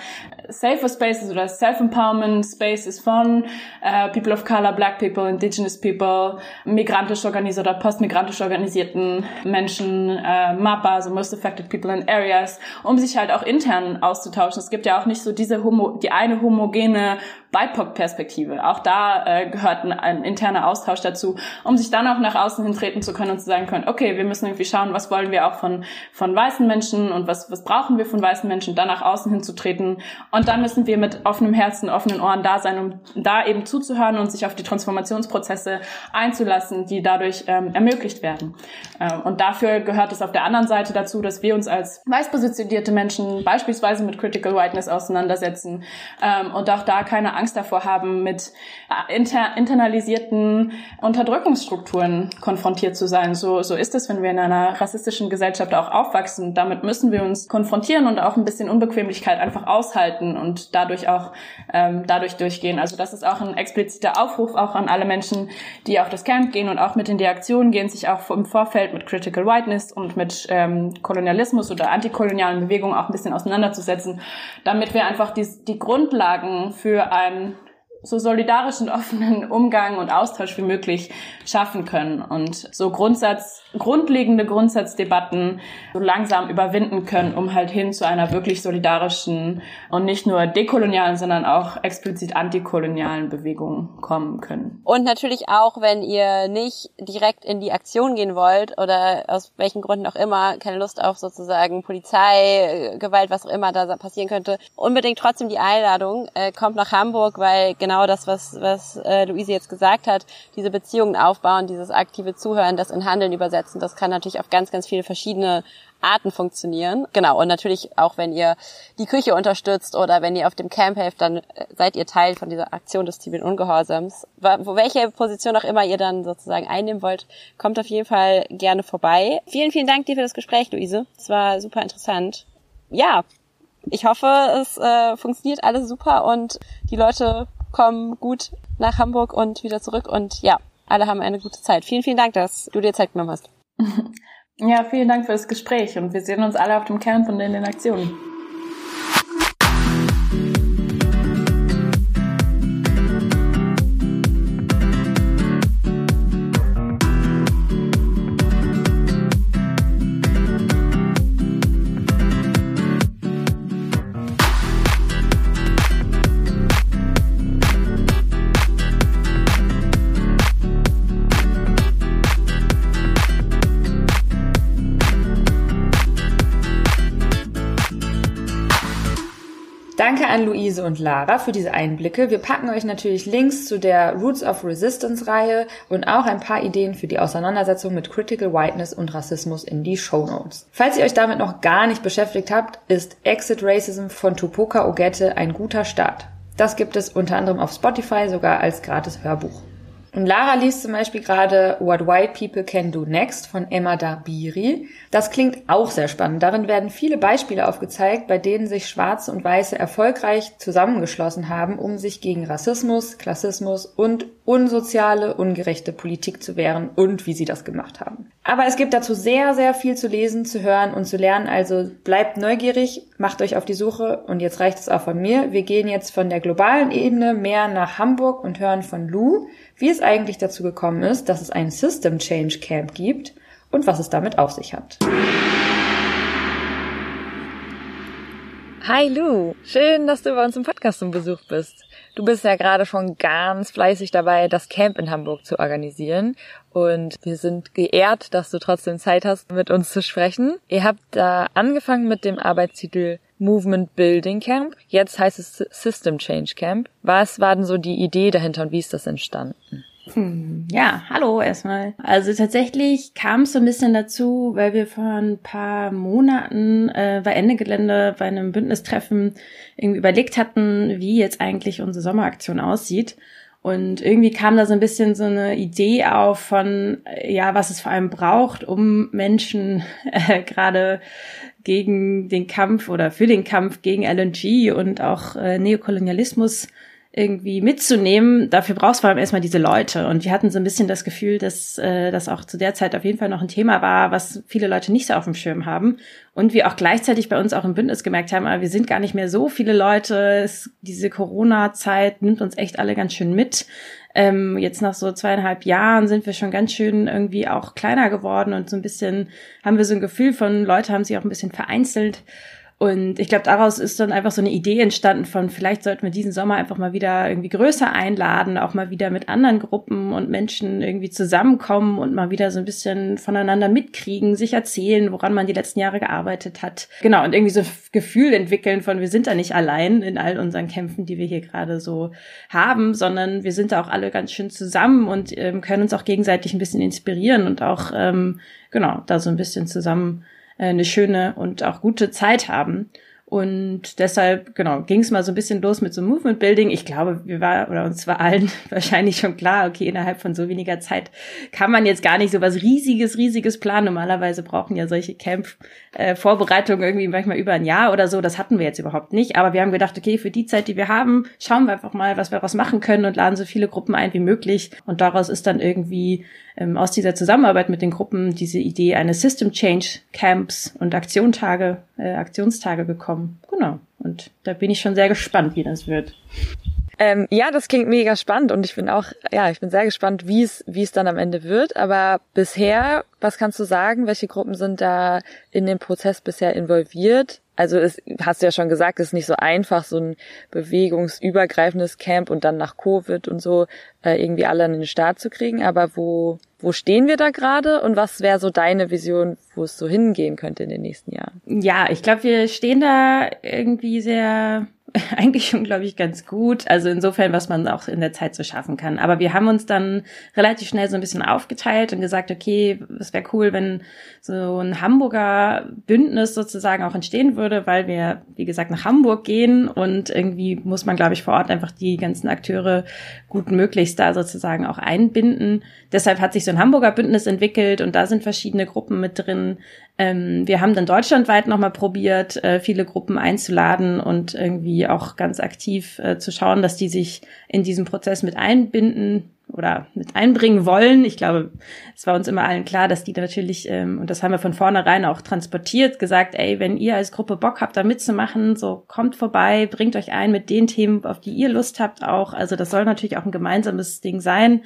Safer Spaces oder Self-Empowerment Spaces von äh, People of Color, Black People, Indigenous People, migrantisch organisiert oder postmigrantisch organisierten Menschen, äh, MAPA, also Most Affected People in Areas, um sich halt auch intern auszutauschen. Es gibt ja auch nicht so diese homo die eine homogene BIPOC-Perspektive. Auch da äh, gehört ein, ein interner Austausch dazu, um sich dann auch nach außen hintreten zu können und zu sagen können, okay, wir müssen irgendwie schauen, was wollen wir auch von, von weißen Menschen und was, was brauchen wir von weißen Menschen, dann nach außen hinzutreten. Und dann müssen wir mit offenem Herzen, offenen Ohren da sein, um da eben zuzuhören und sich auf die Transformationsprozesse einzulassen, die dadurch ähm, ermöglicht werden. Ähm, und dafür gehört es auf der anderen Seite dazu, dass wir uns als weiß positionierte Menschen beispielsweise mit Critical Whiteness auseinandersetzen ähm, und auch da keine Angst davor haben, mit äh, inter internalisierten Unterdrückungsstrukturen konfrontiert zu sein. So, so ist es, wenn wir in einer rassistischen Gesellschaft auch aufwachsen. Damit müssen wir uns konfrontieren und auch ein bisschen Unbequemlichkeit einfach aushalten und dadurch auch ähm, dadurch durchgehen. Also das ist auch ein expliziter Aufruf auch an alle Menschen, die auf das Camp gehen und auch mit in die Aktion gehen, sich auch im Vorfeld mit Critical Whiteness und mit ähm, Kolonialismus oder antikolonialen Bewegungen auch ein bisschen auseinanderzusetzen, damit wir einfach die, die Grundlagen für ein einen so solidarischen, offenen Umgang und Austausch wie möglich schaffen können und so Grundsatz, grundlegende Grundsatzdebatten so langsam überwinden können, um halt hin zu einer wirklich solidarischen und nicht nur dekolonialen, sondern auch explizit antikolonialen Bewegung kommen können. Und natürlich auch, wenn ihr nicht direkt in die Aktion gehen wollt oder aus welchen Gründen auch immer keine Lust auf sozusagen Polizei, Gewalt, was auch immer da passieren könnte, unbedingt trotzdem die Einladung, äh, kommt nach Hamburg, weil genau das, was, was äh, Luise jetzt gesagt hat, diese Beziehungen aufbauen, dieses aktive Zuhören, das in Handeln übersetzen, das kann natürlich auf ganz, ganz viele verschiedene Arten funktionieren. Genau, und natürlich auch, wenn ihr die Küche unterstützt oder wenn ihr auf dem Camp helft, dann äh, seid ihr Teil von dieser Aktion des zivilen Ungehorsams. Wo welche Position auch immer ihr dann sozusagen einnehmen wollt, kommt auf jeden Fall gerne vorbei. Vielen, vielen Dank dir für das Gespräch, Luise. Es war super interessant. Ja, ich hoffe, es äh, funktioniert alles super und die Leute kommen gut nach Hamburg und wieder zurück und ja, alle haben eine gute Zeit. Vielen, vielen Dank, dass du dir Zeit genommen hast. Ja, vielen Dank für das Gespräch und wir sehen uns alle auf dem Camp und in den Aktionen. An Luise und Lara für diese Einblicke. Wir packen euch natürlich Links zu der Roots of Resistance Reihe und auch ein paar Ideen für die Auseinandersetzung mit Critical Whiteness und Rassismus in die Show Notes. Falls ihr euch damit noch gar nicht beschäftigt habt, ist Exit Racism von Tupoka Ogette ein guter Start. Das gibt es unter anderem auf Spotify sogar als gratis Hörbuch. Und Lara liest zum Beispiel gerade What White People Can Do Next von Emma Dabiri. Das klingt auch sehr spannend. Darin werden viele Beispiele aufgezeigt, bei denen sich Schwarze und Weiße erfolgreich zusammengeschlossen haben, um sich gegen Rassismus, Klassismus und unsoziale, ungerechte Politik zu wehren und wie sie das gemacht haben. Aber es gibt dazu sehr, sehr viel zu lesen, zu hören und zu lernen. Also bleibt neugierig, macht euch auf die Suche und jetzt reicht es auch von mir. Wir gehen jetzt von der globalen Ebene mehr nach Hamburg und hören von Lou, wie es eigentlich dazu gekommen ist, dass es ein System Change Camp gibt und was es damit auf sich hat. Hi Lou, schön, dass du bei uns im Podcast zum Besuch bist. Du bist ja gerade schon ganz fleißig dabei, das Camp in Hamburg zu organisieren. Und wir sind geehrt, dass du trotzdem Zeit hast, mit uns zu sprechen. Ihr habt da angefangen mit dem Arbeitstitel Movement Building Camp. Jetzt heißt es System Change Camp. Was war denn so die Idee dahinter und wie ist das entstanden? Hm, ja, hallo erstmal. Also tatsächlich kam es so ein bisschen dazu, weil wir vor ein paar Monaten äh, bei Ende Gelände bei einem Bündnistreffen irgendwie überlegt hatten, wie jetzt eigentlich unsere Sommeraktion aussieht. Und irgendwie kam da so ein bisschen so eine Idee auf von, äh, ja, was es vor allem braucht, um Menschen äh, gerade gegen den Kampf oder für den Kampf gegen LNG und auch äh, Neokolonialismus irgendwie mitzunehmen, dafür brauchst du vor allem erstmal diese Leute. Und wir hatten so ein bisschen das Gefühl, dass äh, das auch zu der Zeit auf jeden Fall noch ein Thema war, was viele Leute nicht so auf dem Schirm haben. Und wir auch gleichzeitig bei uns auch im Bündnis gemerkt haben, aber wir sind gar nicht mehr so viele Leute. Es, diese Corona-Zeit nimmt uns echt alle ganz schön mit. Ähm, jetzt nach so zweieinhalb Jahren sind wir schon ganz schön irgendwie auch kleiner geworden und so ein bisschen haben wir so ein Gefühl von, Leute haben sich auch ein bisschen vereinzelt. Und ich glaube, daraus ist dann einfach so eine Idee entstanden von, vielleicht sollten wir diesen Sommer einfach mal wieder irgendwie größer einladen, auch mal wieder mit anderen Gruppen und Menschen irgendwie zusammenkommen und mal wieder so ein bisschen voneinander mitkriegen, sich erzählen, woran man die letzten Jahre gearbeitet hat. Genau, und irgendwie so Gefühl entwickeln von, wir sind da nicht allein in all unseren Kämpfen, die wir hier gerade so haben, sondern wir sind da auch alle ganz schön zusammen und ähm, können uns auch gegenseitig ein bisschen inspirieren und auch, ähm, genau, da so ein bisschen zusammen eine schöne und auch gute Zeit haben. Und deshalb, genau, ging es mal so ein bisschen los mit so Movement Building. Ich glaube, wir war oder uns war allen wahrscheinlich schon klar, okay, innerhalb von so weniger Zeit kann man jetzt gar nicht so was riesiges, riesiges planen. Normalerweise brauchen ja solche Camp-Vorbereitungen äh, irgendwie manchmal über ein Jahr oder so. Das hatten wir jetzt überhaupt nicht. Aber wir haben gedacht, okay, für die Zeit, die wir haben, schauen wir einfach mal, was wir daraus machen können und laden so viele Gruppen ein wie möglich. Und daraus ist dann irgendwie ähm, aus dieser Zusammenarbeit mit den Gruppen diese Idee eines System Change Camps und Aktiontage, äh, Aktionstage gekommen. Genau. Und da bin ich schon sehr gespannt, wie das wird. Ähm, ja, das klingt mega spannend und ich bin auch, ja, ich bin sehr gespannt, wie es, wie es dann am Ende wird. Aber bisher, was kannst du sagen? Welche Gruppen sind da in dem Prozess bisher involviert? Also es hast du ja schon gesagt, es ist nicht so einfach, so ein bewegungsübergreifendes Camp und dann nach Covid und so äh, irgendwie alle an den Start zu kriegen. Aber wo, wo stehen wir da gerade und was wäre so deine Vision, wo es so hingehen könnte in den nächsten Jahren? Ja, ich glaube, wir stehen da irgendwie sehr eigentlich schon, glaube ich, ganz gut. Also insofern, was man auch in der Zeit so schaffen kann. Aber wir haben uns dann relativ schnell so ein bisschen aufgeteilt und gesagt, okay, es wäre cool, wenn so ein Hamburger Bündnis sozusagen auch entstehen würde, weil wir, wie gesagt, nach Hamburg gehen und irgendwie muss man, glaube ich, vor Ort einfach die ganzen Akteure gut möglichst da sozusagen auch einbinden. Deshalb hat sich so ein Hamburger Bündnis entwickelt und da sind verschiedene Gruppen mit drin. Ähm, wir haben dann deutschlandweit nochmal probiert, äh, viele Gruppen einzuladen und irgendwie auch ganz aktiv äh, zu schauen, dass die sich in diesen Prozess mit einbinden oder mit einbringen wollen. Ich glaube, es war uns immer allen klar, dass die natürlich, ähm, und das haben wir von vornherein auch transportiert, gesagt, ey, wenn ihr als Gruppe Bock habt, da mitzumachen, so kommt vorbei, bringt euch ein mit den Themen, auf die ihr Lust habt auch. Also das soll natürlich auch ein gemeinsames Ding sein.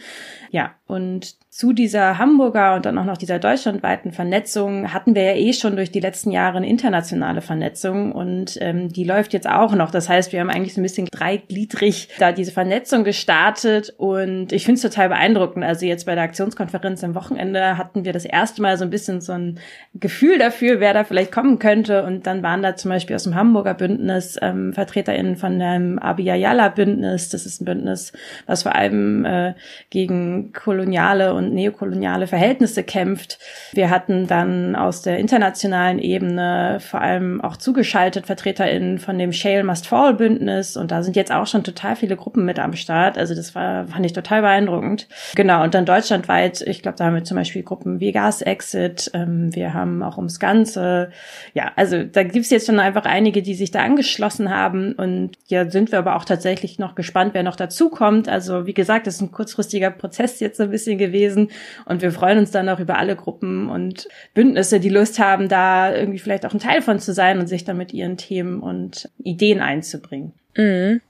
Ja, und zu dieser Hamburger und dann auch noch dieser deutschlandweiten Vernetzung hatten wir ja eh schon durch die letzten Jahre eine internationale Vernetzung und ähm, die läuft jetzt auch noch. Das heißt, wir haben eigentlich so ein bisschen dreigliedrig da diese Vernetzung gestartet und ich finde es total beeindruckend. Also jetzt bei der Aktionskonferenz am Wochenende hatten wir das erste Mal so ein bisschen so ein Gefühl dafür, wer da vielleicht kommen könnte und dann waren da zum Beispiel aus dem Hamburger Bündnis ähm, VertreterInnen von dem Abiyayala Bündnis. Das ist ein Bündnis, was vor allem äh, gegen koloniale und und neokoloniale Verhältnisse kämpft. Wir hatten dann aus der internationalen Ebene vor allem auch zugeschaltet VertreterInnen von dem Shale Must Fall Bündnis und da sind jetzt auch schon total viele Gruppen mit am Start. Also das war, fand ich total beeindruckend. Genau, und dann deutschlandweit, ich glaube, da haben wir zum Beispiel Gruppen wie Gas Exit, ähm, wir haben auch ums Ganze. Ja, also da gibt's jetzt schon einfach einige, die sich da angeschlossen haben und ja, sind wir aber auch tatsächlich noch gespannt, wer noch dazukommt. Also wie gesagt, das ist ein kurzfristiger Prozess jetzt so ein bisschen gewesen gewesen. Und wir freuen uns dann auch über alle Gruppen und Bündnisse, die Lust haben, da irgendwie vielleicht auch ein Teil von zu sein und sich dann mit ihren Themen und Ideen einzubringen. Mhm.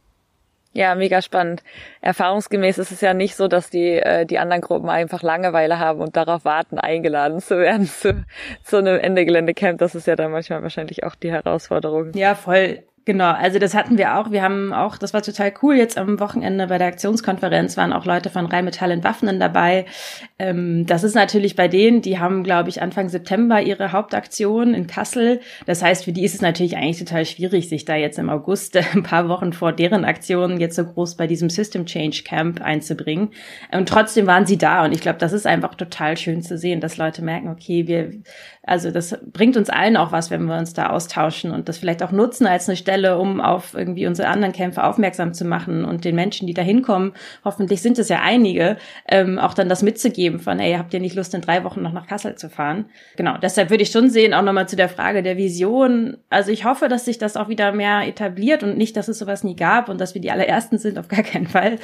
Ja, mega spannend. Erfahrungsgemäß ist es ja nicht so, dass die, äh, die anderen Gruppen einfach Langeweile haben und darauf warten, eingeladen zu werden zu, zu einem Ende Geländecamp. Das ist ja dann manchmal wahrscheinlich auch die Herausforderung. Ja, voll. Genau, also das hatten wir auch. Wir haben auch, das war total cool, jetzt am Wochenende bei der Aktionskonferenz waren auch Leute von Rheinmetall in Waffenen dabei. Ähm, das ist natürlich bei denen, die haben, glaube ich, Anfang September ihre Hauptaktion in Kassel. Das heißt, für die ist es natürlich eigentlich total schwierig, sich da jetzt im August, ein paar Wochen vor deren Aktionen, jetzt so groß bei diesem System Change Camp einzubringen. Und trotzdem waren sie da und ich glaube, das ist einfach total schön zu sehen, dass Leute merken, okay, wir also das bringt uns allen auch was, wenn wir uns da austauschen und das vielleicht auch nutzen als eine Stelle, um auf irgendwie unsere anderen Kämpfe aufmerksam zu machen und den Menschen, die da hinkommen, hoffentlich sind es ja einige, ähm, auch dann das mitzugeben von, ey, habt ihr nicht Lust, in drei Wochen noch nach Kassel zu fahren? Genau, deshalb würde ich schon sehen, auch nochmal zu der Frage der Vision. Also ich hoffe, dass sich das auch wieder mehr etabliert und nicht, dass es sowas nie gab und dass wir die allerersten sind, auf gar keinen Fall.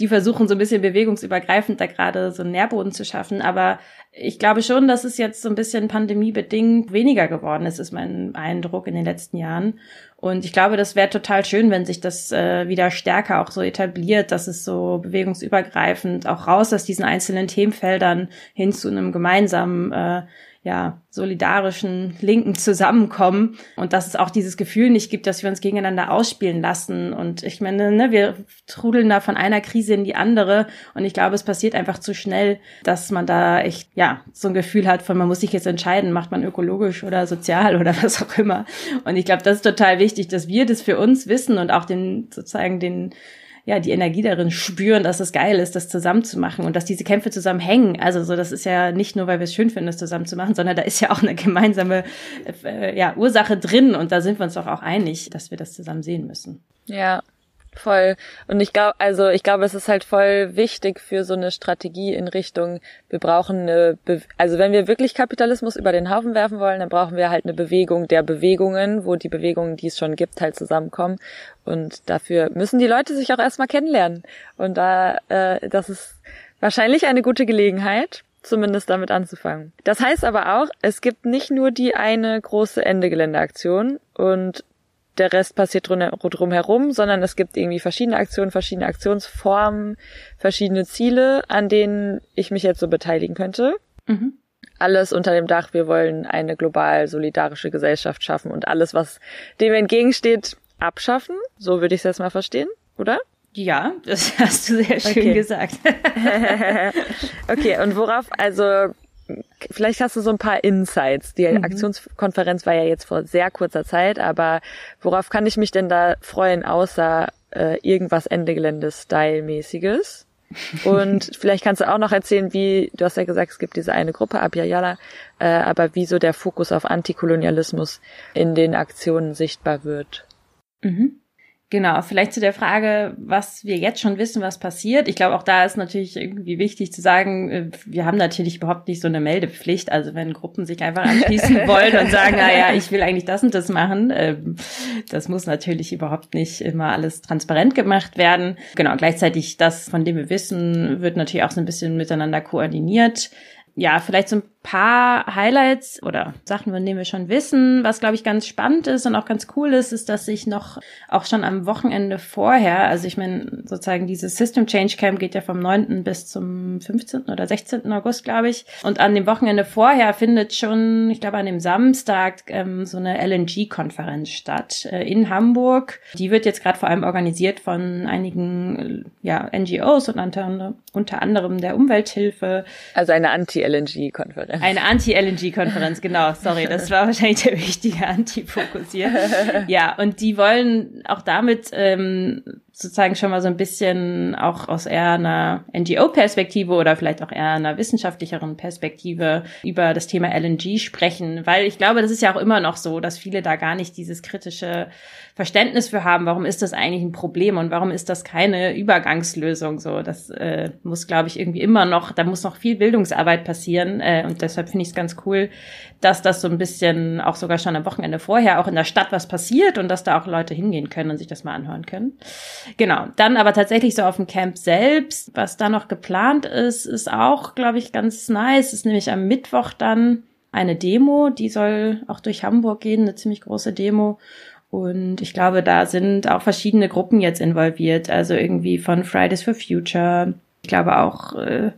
Die versuchen so ein bisschen bewegungsübergreifend da gerade so einen Nährboden zu schaffen, aber ich glaube schon, dass es jetzt so ein bisschen pandemiebedingt weniger geworden ist, ist mein Eindruck in den letzten Jahren. Und ich glaube, das wäre total schön, wenn sich das äh, wieder stärker auch so etabliert, dass es so bewegungsübergreifend auch raus aus diesen einzelnen Themenfeldern hin zu einem gemeinsamen äh, ja, solidarischen Linken zusammenkommen und dass es auch dieses Gefühl nicht gibt, dass wir uns gegeneinander ausspielen lassen. Und ich meine, ne, wir trudeln da von einer Krise in die andere und ich glaube, es passiert einfach zu schnell, dass man da echt, ja, so ein Gefühl hat von, man muss sich jetzt entscheiden, macht man ökologisch oder sozial oder was auch immer. Und ich glaube, das ist total wichtig, dass wir das für uns wissen und auch den, sozusagen den, ja, die Energie darin spüren, dass es geil ist, das zusammen zu machen und dass diese Kämpfe zusammen hängen. Also so, das ist ja nicht nur, weil wir es schön finden, das zusammen zu machen, sondern da ist ja auch eine gemeinsame äh, ja, Ursache drin und da sind wir uns doch auch einig, dass wir das zusammen sehen müssen. Ja, Voll. Und ich glaube, also ich glaube, es ist halt voll wichtig für so eine Strategie in Richtung, wir brauchen eine, Be also wenn wir wirklich Kapitalismus über den Haufen werfen wollen, dann brauchen wir halt eine Bewegung der Bewegungen, wo die Bewegungen, die es schon gibt, halt zusammenkommen. Und dafür müssen die Leute sich auch erstmal kennenlernen. Und da, äh, das ist wahrscheinlich eine gute Gelegenheit zumindest damit anzufangen. Das heißt aber auch, es gibt nicht nur die eine große Ende-Gelände-Aktion und der Rest passiert drumherum, sondern es gibt irgendwie verschiedene Aktionen, verschiedene Aktionsformen, verschiedene Ziele, an denen ich mich jetzt so beteiligen könnte. Mhm. Alles unter dem Dach, wir wollen eine global solidarische Gesellschaft schaffen und alles, was dem entgegensteht, abschaffen. So würde ich es jetzt mal verstehen, oder? Ja, das hast du sehr schön okay. gesagt. okay, und worauf, also vielleicht hast du so ein paar Insights. Die mhm. Aktionskonferenz war ja jetzt vor sehr kurzer Zeit, aber worauf kann ich mich denn da freuen, außer äh, irgendwas Ende Gelände-Style-mäßiges? Und vielleicht kannst du auch noch erzählen, wie, du hast ja gesagt, es gibt diese eine Gruppe, Abiyala, äh, aber wie so der Fokus auf Antikolonialismus in den Aktionen sichtbar wird. Mhm. Genau, vielleicht zu der Frage, was wir jetzt schon wissen, was passiert. Ich glaube, auch da ist natürlich irgendwie wichtig zu sagen, äh, wir haben natürlich überhaupt nicht so eine Meldepflicht. Also wenn Gruppen sich einfach anschließen wollen und sagen, na ja, ich will eigentlich das und das machen, ähm, das muss natürlich überhaupt nicht immer alles transparent gemacht werden. Genau, gleichzeitig das, von dem wir wissen, wird natürlich auch so ein bisschen miteinander koordiniert ja, vielleicht so ein paar Highlights oder Sachen, von denen wir schon wissen. Was, glaube ich, ganz spannend ist und auch ganz cool ist, ist, dass sich noch auch schon am Wochenende vorher, also ich meine, sozusagen dieses System Change Camp geht ja vom 9. bis zum 15. oder 16. August, glaube ich. Und an dem Wochenende vorher findet schon, ich glaube, an dem Samstag ähm, so eine LNG-Konferenz statt äh, in Hamburg. Die wird jetzt gerade vor allem organisiert von einigen ja, NGOs und unter, unter anderem der Umwelthilfe. Also eine Anti- Anti-LNG-Konferenz. Eine Anti-LNG-Konferenz, genau. Sorry, das war wahrscheinlich der wichtige Anti-Fokus hier. Ja, und die wollen auch damit ähm, sozusagen schon mal so ein bisschen auch aus eher einer NGO-Perspektive oder vielleicht auch eher einer wissenschaftlicheren Perspektive über das Thema LNG sprechen, weil ich glaube, das ist ja auch immer noch so, dass viele da gar nicht dieses kritische Verständnis für haben, warum ist das eigentlich ein Problem und warum ist das keine Übergangslösung so. Das äh, muss, glaube ich, irgendwie immer noch, da muss noch viel Bildungsarbeit passieren äh, und deshalb finde ich es ganz cool, dass das so ein bisschen auch sogar schon am Wochenende vorher auch in der Stadt was passiert und dass da auch Leute hingehen können und sich das mal anhören können. Genau, dann aber tatsächlich so auf dem Camp selbst, was da noch geplant ist, ist auch, glaube ich, ganz nice, ist nämlich am Mittwoch dann eine Demo, die soll auch durch Hamburg gehen, eine ziemlich große Demo. Und ich glaube, da sind auch verschiedene Gruppen jetzt involviert. Also irgendwie von Fridays for Future. Ich glaube auch, äh,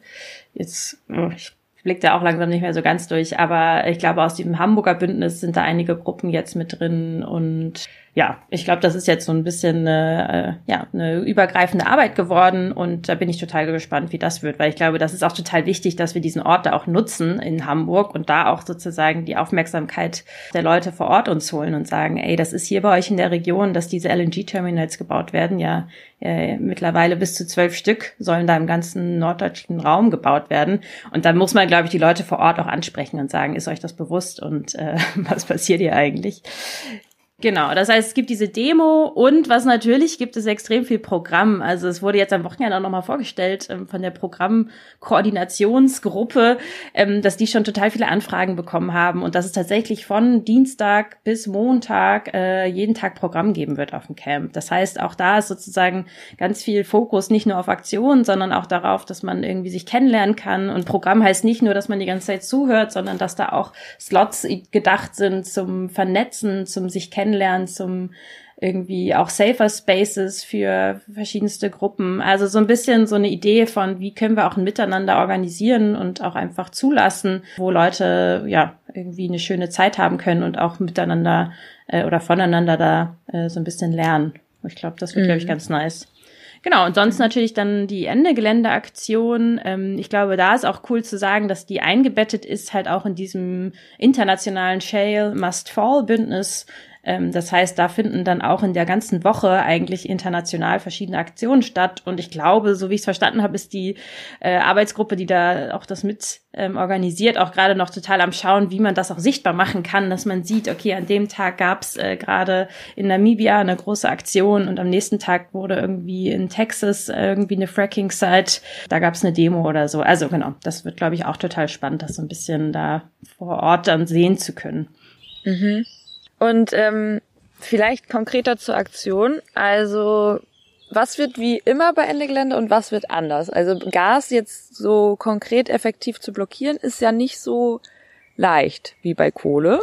jetzt, oh, ich blick da auch langsam nicht mehr so ganz durch, aber ich glaube, aus diesem Hamburger Bündnis sind da einige Gruppen jetzt mit drin und ja, ich glaube, das ist jetzt so ein bisschen eine, äh, ja, eine übergreifende Arbeit geworden und da bin ich total gespannt, wie das wird, weil ich glaube, das ist auch total wichtig, dass wir diesen Ort da auch nutzen in Hamburg und da auch sozusagen die Aufmerksamkeit der Leute vor Ort uns holen und sagen, ey, das ist hier bei euch in der Region, dass diese LNG-Terminals gebaut werden, ja, äh, mittlerweile bis zu zwölf Stück sollen da im ganzen norddeutschen Raum gebaut werden und dann muss man, glaube ich, die Leute vor Ort auch ansprechen und sagen, ist euch das bewusst und äh, was passiert hier eigentlich? Genau, das heißt, es gibt diese Demo und was natürlich gibt, ist extrem viel Programm. Also es wurde jetzt am Wochenende auch nochmal vorgestellt ähm, von der Programmkoordinationsgruppe, ähm, dass die schon total viele Anfragen bekommen haben und dass es tatsächlich von Dienstag bis Montag äh, jeden Tag Programm geben wird auf dem Camp. Das heißt, auch da ist sozusagen ganz viel Fokus nicht nur auf Aktionen, sondern auch darauf, dass man irgendwie sich kennenlernen kann. Und Programm heißt nicht nur, dass man die ganze Zeit zuhört, sondern dass da auch Slots gedacht sind zum Vernetzen, zum sich kennenlernen kennenlernen, zum irgendwie auch safer Spaces für verschiedenste Gruppen. Also so ein bisschen so eine Idee von, wie können wir auch ein Miteinander organisieren und auch einfach zulassen, wo Leute ja irgendwie eine schöne Zeit haben können und auch miteinander äh, oder voneinander da äh, so ein bisschen lernen. Ich glaube, das wird, mhm. glaube ich, ganz nice. Genau, und sonst natürlich dann die Ende-Gelände-Aktion. Ähm, ich glaube, da ist auch cool zu sagen, dass die eingebettet ist halt auch in diesem internationalen Shale Must Fall Bündnis, das heißt, da finden dann auch in der ganzen Woche eigentlich international verschiedene Aktionen statt. Und ich glaube, so wie ich es verstanden habe, ist die äh, Arbeitsgruppe, die da auch das mit ähm, organisiert, auch gerade noch total am Schauen, wie man das auch sichtbar machen kann, dass man sieht, okay, an dem Tag gab es äh, gerade in Namibia eine große Aktion und am nächsten Tag wurde irgendwie in Texas irgendwie eine Fracking-Site, da gab es eine Demo oder so. Also genau, das wird, glaube ich, auch total spannend, das so ein bisschen da vor Ort dann sehen zu können. Mhm. Und ähm, vielleicht konkreter zur Aktion. Also was wird wie immer bei Ende Gelände und was wird anders? Also Gas jetzt so konkret effektiv zu blockieren ist ja nicht so leicht wie bei Kohle,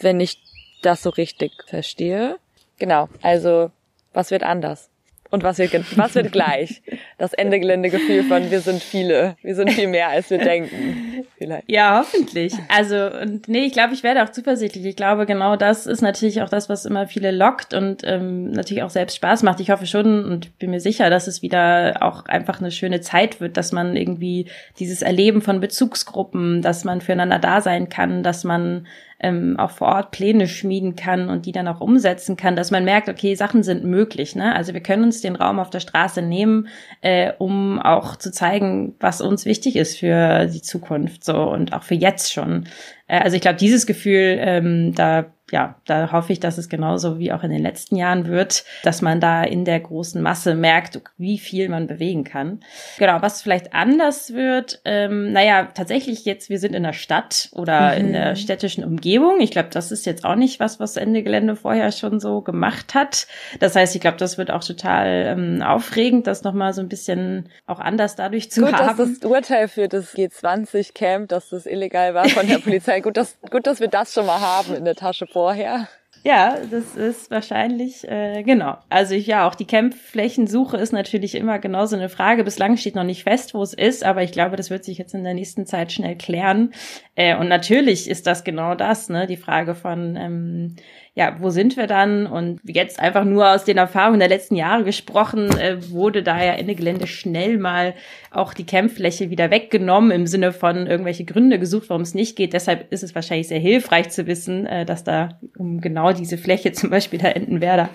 wenn ich das so richtig verstehe. Genau, also was wird anders? Und was wird, was wird gleich? Das Ende Gelände-Gefühl von wir sind viele, wir sind viel mehr, als wir denken. Vielleicht. Ja, hoffentlich. Also, und nee, ich glaube, ich werde auch zuversichtlich. Ich glaube, genau das ist natürlich auch das, was immer viele lockt und ähm, natürlich auch selbst Spaß macht. Ich hoffe schon und bin mir sicher, dass es wieder auch einfach eine schöne Zeit wird, dass man irgendwie dieses Erleben von Bezugsgruppen, dass man füreinander da sein kann, dass man ähm, auch vor Ort Pläne schmieden kann und die dann auch umsetzen kann, dass man merkt, okay, Sachen sind möglich. Ne? Also wir können uns den Raum auf der Straße nehmen, äh, um auch zu zeigen, was uns wichtig ist für die Zukunft so und auch für jetzt schon. Äh, also ich glaube, dieses Gefühl, ähm, da ja, da hoffe ich, dass es genauso wie auch in den letzten Jahren wird, dass man da in der großen Masse merkt, wie viel man bewegen kann. Genau, was vielleicht anders wird, ähm, naja, tatsächlich jetzt, wir sind in der Stadt oder mhm. in der städtischen Umgebung. Ich glaube, das ist jetzt auch nicht was, was Ende Gelände vorher schon so gemacht hat. Das heißt, ich glaube, das wird auch total ähm, aufregend, das nochmal so ein bisschen auch anders dadurch zu gut, haben. Gut, dass das Urteil für das G20-Camp, dass das illegal war von der Polizei. gut, dass, gut, dass wir das schon mal haben in der Tasche vorher. Ja, das ist wahrscheinlich, äh, genau. Also ich, ja, auch die Campflächensuche ist natürlich immer genauso eine Frage. Bislang steht noch nicht fest, wo es ist, aber ich glaube, das wird sich jetzt in der nächsten Zeit schnell klären. Äh, und natürlich ist das genau das, ne? Die Frage von, ähm, ja, wo sind wir dann? Und jetzt einfach nur aus den Erfahrungen der letzten Jahre gesprochen, äh, wurde da ja Ende Gelände schnell mal auch die Campfläche wieder weggenommen im Sinne von irgendwelche Gründe gesucht, warum es nicht geht. Deshalb ist es wahrscheinlich sehr hilfreich zu wissen, äh, dass da um genau diese Fläche zum Beispiel da Entenwerder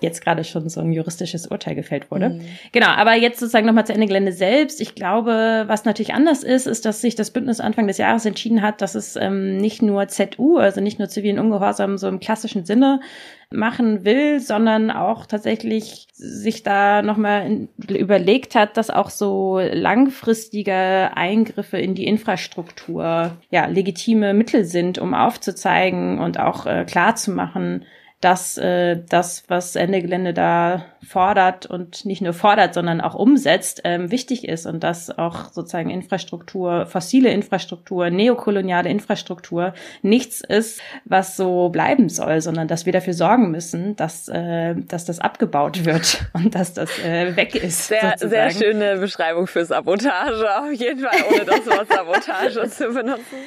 jetzt gerade schon so ein juristisches Urteil gefällt wurde. Mhm. Genau, aber jetzt sozusagen nochmal zu Ende Gelände selbst. Ich glaube, was natürlich anders ist, ist, dass sich das Bündnis Anfang des Jahres entschieden hat, dass es ähm, nicht nur ZU, also nicht nur zivilen Ungehorsam so im klassischen klassischen Sinne machen will, sondern auch tatsächlich sich da nochmal überlegt hat, dass auch so langfristige Eingriffe in die Infrastruktur ja legitime Mittel sind, um aufzuzeigen und auch äh, klar zu machen, dass äh, das, was Ende Gelände da fordert und nicht nur fordert, sondern auch umsetzt, ähm, wichtig ist und dass auch sozusagen Infrastruktur, fossile Infrastruktur, neokoloniale Infrastruktur nichts ist, was so bleiben soll, sondern dass wir dafür sorgen müssen, dass, äh, dass das abgebaut wird und dass das äh, weg ist. Sehr, sehr schöne Beschreibung für Sabotage, auf jeden Fall, ohne das Wort Sabotage zu benutzen.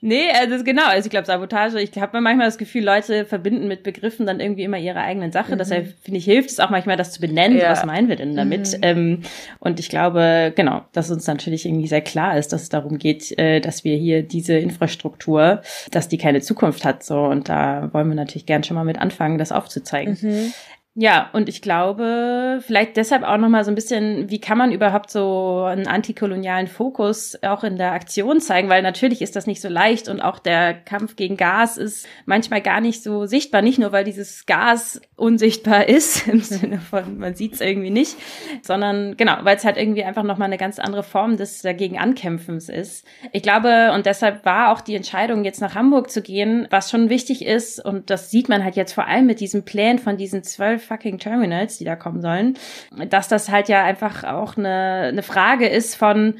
Nee, also genau, also ich glaube Sabotage, ich habe manchmal das Gefühl, Leute verbinden mit Begriffen dann irgendwie immer ihre eigenen Sache. Mhm. Deshalb finde ich, hilft es auch manchmal, das zu benennen, ja. was meinen wir denn damit. Mhm. Ähm, und ich glaube, genau, dass uns natürlich irgendwie sehr klar ist, dass es darum geht, äh, dass wir hier diese Infrastruktur, dass die keine Zukunft hat. So, und da wollen wir natürlich gern schon mal mit anfangen, das aufzuzeigen. Mhm. Ja, und ich glaube, vielleicht deshalb auch nochmal so ein bisschen, wie kann man überhaupt so einen antikolonialen Fokus auch in der Aktion zeigen, weil natürlich ist das nicht so leicht und auch der Kampf gegen Gas ist manchmal gar nicht so sichtbar, nicht nur weil dieses Gas unsichtbar ist, im Sinne von, man sieht es irgendwie nicht, sondern genau, weil es halt irgendwie einfach nochmal eine ganz andere Form des dagegen Ankämpfens ist. Ich glaube, und deshalb war auch die Entscheidung, jetzt nach Hamburg zu gehen, was schon wichtig ist, und das sieht man halt jetzt vor allem mit diesem Plan von diesen zwölf fucking Terminals, die da kommen sollen, dass das halt ja einfach auch eine, eine Frage ist von,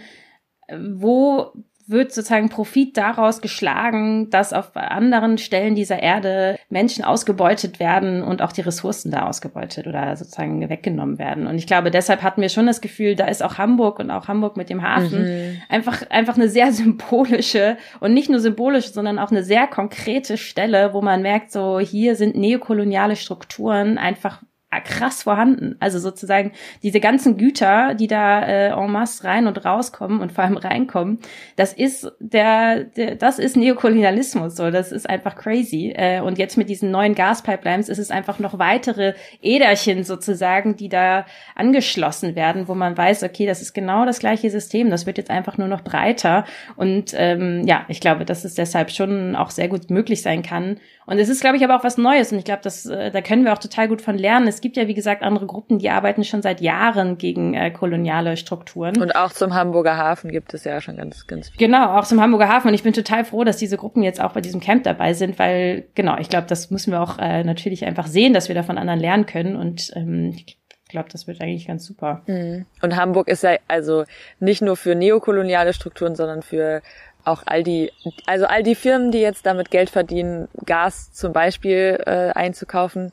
wo wird sozusagen Profit daraus geschlagen, dass auf anderen Stellen dieser Erde Menschen ausgebeutet werden und auch die Ressourcen da ausgebeutet oder sozusagen weggenommen werden. Und ich glaube, deshalb hatten wir schon das Gefühl, da ist auch Hamburg und auch Hamburg mit dem Hafen mhm. einfach, einfach eine sehr symbolische und nicht nur symbolische, sondern auch eine sehr konkrete Stelle, wo man merkt, so hier sind neokoloniale Strukturen einfach krass vorhanden. Also sozusagen diese ganzen Güter, die da äh, en masse rein und rauskommen und vor allem reinkommen, das ist der, der das ist Neokolonialismus. So, das ist einfach crazy. Äh, und jetzt mit diesen neuen Gaspipelines ist es einfach noch weitere Äderchen sozusagen, die da angeschlossen werden, wo man weiß, okay, das ist genau das gleiche System. Das wird jetzt einfach nur noch breiter. Und ähm, ja, ich glaube, dass es deshalb schon auch sehr gut möglich sein kann. Und es ist, glaube ich, aber auch was Neues. Und ich glaube, das, äh, da können wir auch total gut von lernen. Es gibt ja, wie gesagt, andere Gruppen, die arbeiten schon seit Jahren gegen äh, koloniale Strukturen. Und auch zum Hamburger Hafen gibt es ja schon ganz, ganz viel. Genau, auch zum Hamburger Hafen. Und ich bin total froh, dass diese Gruppen jetzt auch bei diesem Camp dabei sind, weil, genau, ich glaube, das müssen wir auch äh, natürlich einfach sehen, dass wir da von anderen lernen können. Und ähm, ich glaube, das wird eigentlich ganz super. Mhm. Und Hamburg ist ja also nicht nur für neokoloniale Strukturen, sondern für auch all die, also all die Firmen, die jetzt damit Geld verdienen, Gas zum Beispiel äh, einzukaufen,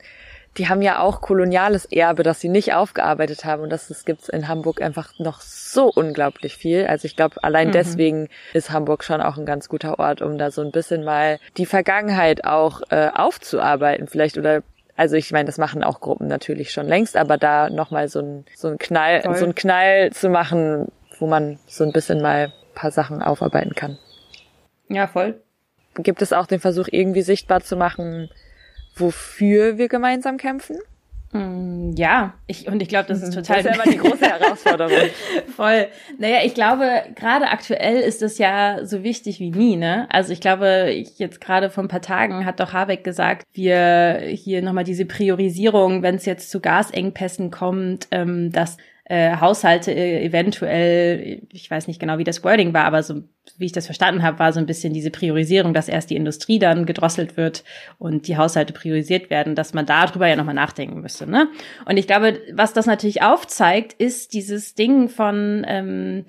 die haben ja auch koloniales Erbe, das sie nicht aufgearbeitet haben. Und das, das gibt's in Hamburg einfach noch so unglaublich viel. Also ich glaube, allein mhm. deswegen ist Hamburg schon auch ein ganz guter Ort, um da so ein bisschen mal die Vergangenheit auch äh, aufzuarbeiten. Vielleicht oder also ich meine, das machen auch Gruppen natürlich schon längst, aber da nochmal so ein, so ein Knall, Voll. so ein Knall zu machen, wo man so ein bisschen mal paar Sachen aufarbeiten kann. Ja, voll. Gibt es auch den Versuch, irgendwie sichtbar zu machen, wofür wir gemeinsam kämpfen? Mm, ja, ich, und ich glaube, das ist total. Das ist ja immer die große Herausforderung. Voll. Naja, ich glaube, gerade aktuell ist es ja so wichtig wie nie, ne? Also ich glaube, ich jetzt gerade vor ein paar Tagen hat doch Habeck gesagt, wir hier nochmal diese Priorisierung, wenn es jetzt zu Gasengpässen kommt, ähm, dass äh, Haushalte äh, eventuell, ich weiß nicht genau, wie das Wording war, aber so wie ich das verstanden habe, war so ein bisschen diese Priorisierung, dass erst die Industrie dann gedrosselt wird und die Haushalte priorisiert werden, dass man darüber ja nochmal nachdenken müsste. Ne? Und ich glaube, was das natürlich aufzeigt, ist dieses Ding von ähm,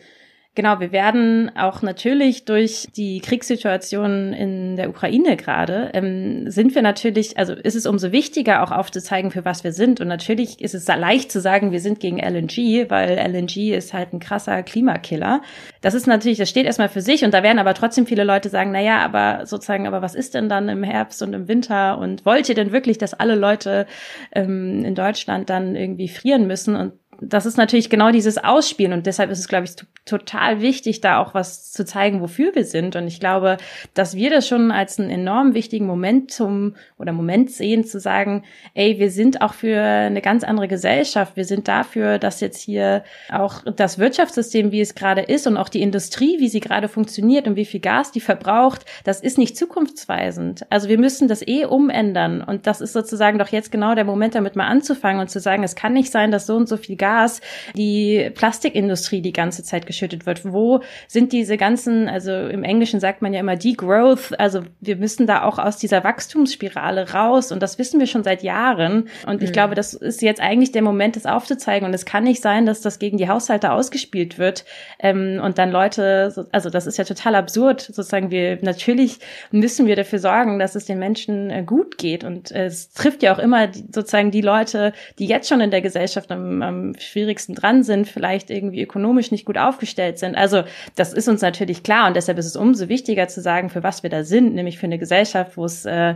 Genau, wir werden auch natürlich durch die Kriegssituation in der Ukraine gerade, ähm, sind wir natürlich, also ist es umso wichtiger, auch aufzuzeigen, für was wir sind. Und natürlich ist es leicht zu sagen, wir sind gegen LNG, weil LNG ist halt ein krasser Klimakiller. Das ist natürlich, das steht erstmal für sich und da werden aber trotzdem viele Leute sagen, na ja, aber sozusagen, aber was ist denn dann im Herbst und im Winter und wollt ihr denn wirklich, dass alle Leute ähm, in Deutschland dann irgendwie frieren müssen? Und das ist natürlich genau dieses Ausspielen und deshalb ist es, glaube ich, total wichtig, da auch was zu zeigen, wofür wir sind. Und ich glaube, dass wir das schon als einen enorm wichtigen Momentum oder Moment sehen, zu sagen, ey, wir sind auch für eine ganz andere Gesellschaft. Wir sind dafür, dass jetzt hier auch das Wirtschaftssystem, wie es gerade ist und auch die Industrie, wie sie gerade funktioniert und wie viel Gas die verbraucht, das ist nicht zukunftsweisend. Also wir müssen das eh umändern. Und das ist sozusagen doch jetzt genau der Moment, damit mal anzufangen und zu sagen, es kann nicht sein, dass so und so viel Gas die Plastikindustrie die ganze Zeit geschüttet wird. Wo sind diese ganzen, also im Englischen sagt man ja immer Degrowth, also wir müssen da auch aus dieser Wachstumsspirale raus und das wissen wir schon seit Jahren. Und ich mhm. glaube, das ist jetzt eigentlich der Moment, das aufzuzeigen. Und es kann nicht sein, dass das gegen die Haushalte ausgespielt wird ähm, und dann Leute, also das ist ja total absurd, sozusagen wir, natürlich müssen wir dafür sorgen, dass es den Menschen äh, gut geht. Und äh, es trifft ja auch immer sozusagen die Leute, die jetzt schon in der Gesellschaft am, am schwierigsten dran sind, vielleicht irgendwie ökonomisch nicht gut aufgestellt sind. Also das ist uns natürlich klar und deshalb ist es umso wichtiger zu sagen, für was wir da sind, nämlich für eine Gesellschaft, wo es äh,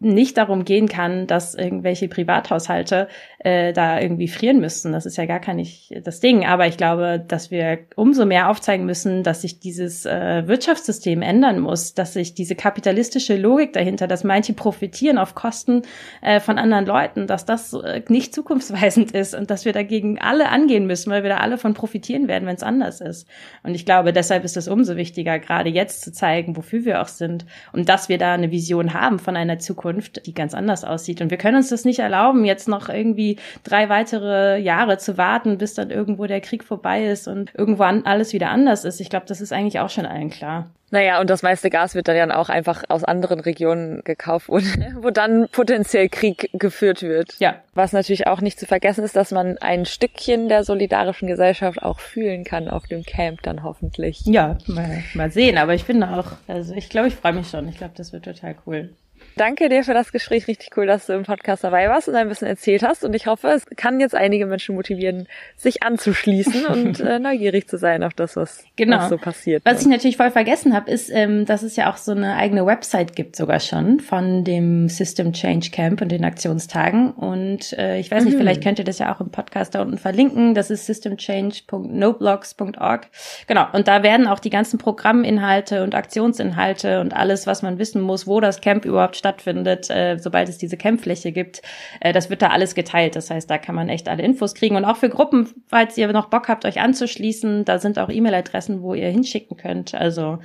nicht darum gehen kann, dass irgendwelche Privathaushalte äh, da irgendwie frieren müssen. Das ist ja gar kein nicht das Ding. Aber ich glaube, dass wir umso mehr aufzeigen müssen, dass sich dieses äh, Wirtschaftssystem ändern muss, dass sich diese kapitalistische Logik dahinter, dass manche profitieren auf Kosten äh, von anderen Leuten, dass das äh, nicht zukunftsweisend ist und dass wir dagegen alle angehen müssen, weil wir da alle von profitieren werden, wenn es anders ist. Und ich glaube, deshalb ist es umso wichtiger, gerade jetzt zu zeigen, wofür wir auch sind und dass wir da eine Vision haben von einer Zukunft, die ganz anders aussieht. Und wir können uns das nicht erlauben, jetzt noch irgendwie drei weitere Jahre zu warten, bis dann irgendwo der Krieg vorbei ist und irgendwo alles wieder anders ist. Ich glaube, das ist eigentlich auch schon allen klar. Naja, und das meiste Gas wird dann ja auch einfach aus anderen Regionen gekauft, wo, wo dann potenziell Krieg geführt wird. Ja. Was natürlich auch nicht zu vergessen ist, dass man ein Stückchen der solidarischen Gesellschaft auch fühlen kann auf dem Camp dann hoffentlich. Ja, mal, mal sehen. Aber ich finde auch, also ich glaube, ich freue mich schon. Ich glaube, das wird total cool. Danke dir für das Gespräch. Richtig cool, dass du im Podcast dabei warst und ein bisschen erzählt hast. Und ich hoffe, es kann jetzt einige Menschen motivieren, sich anzuschließen und äh, neugierig zu sein auf das, was, genau. was so passiert. Was ich natürlich voll vergessen habe, ist, ähm, dass es ja auch so eine eigene Website gibt sogar schon von dem System Change Camp und den Aktionstagen. Und äh, ich weiß nicht, mhm. vielleicht könnt ihr das ja auch im Podcast da unten verlinken. Das ist systemchange.noblogs.org. Genau. Und da werden auch die ganzen Programminhalte und Aktionsinhalte und alles, was man wissen muss, wo das Camp überhaupt stattfindet, äh, sobald es diese Campfläche gibt. Äh, das wird da alles geteilt. Das heißt, da kann man echt alle Infos kriegen. Und auch für Gruppen, falls ihr noch Bock habt, euch anzuschließen, da sind auch E-Mail-Adressen, wo ihr hinschicken könnt. Also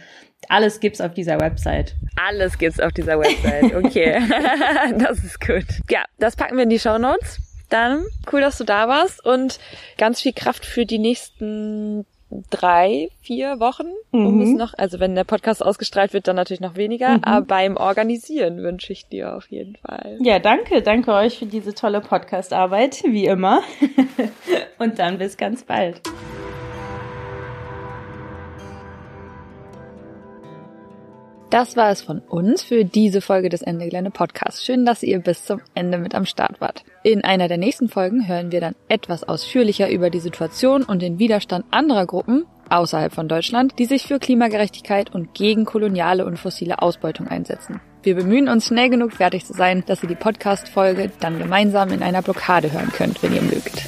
alles gibt's auf dieser Website. Alles gibt's auf dieser Website. Okay. das ist gut. Ja, das packen wir in die Show Notes. Dann cool, dass du da warst und ganz viel Kraft für die nächsten drei, vier Wochen, um mhm. es noch, also wenn der Podcast ausgestrahlt wird, dann natürlich noch weniger, mhm. aber beim Organisieren wünsche ich dir auf jeden Fall. Ja, danke, danke euch für diese tolle Podcastarbeit, wie immer. Und dann bis ganz bald. Das war es von uns für diese Folge des Ende Gelände Podcasts. Schön, dass ihr bis zum Ende mit am Start wart. In einer der nächsten Folgen hören wir dann etwas ausführlicher über die Situation und den Widerstand anderer Gruppen außerhalb von Deutschland, die sich für Klimagerechtigkeit und gegen koloniale und fossile Ausbeutung einsetzen. Wir bemühen uns schnell genug fertig zu sein, dass ihr die Podcast-Folge dann gemeinsam in einer Blockade hören könnt, wenn ihr mögt.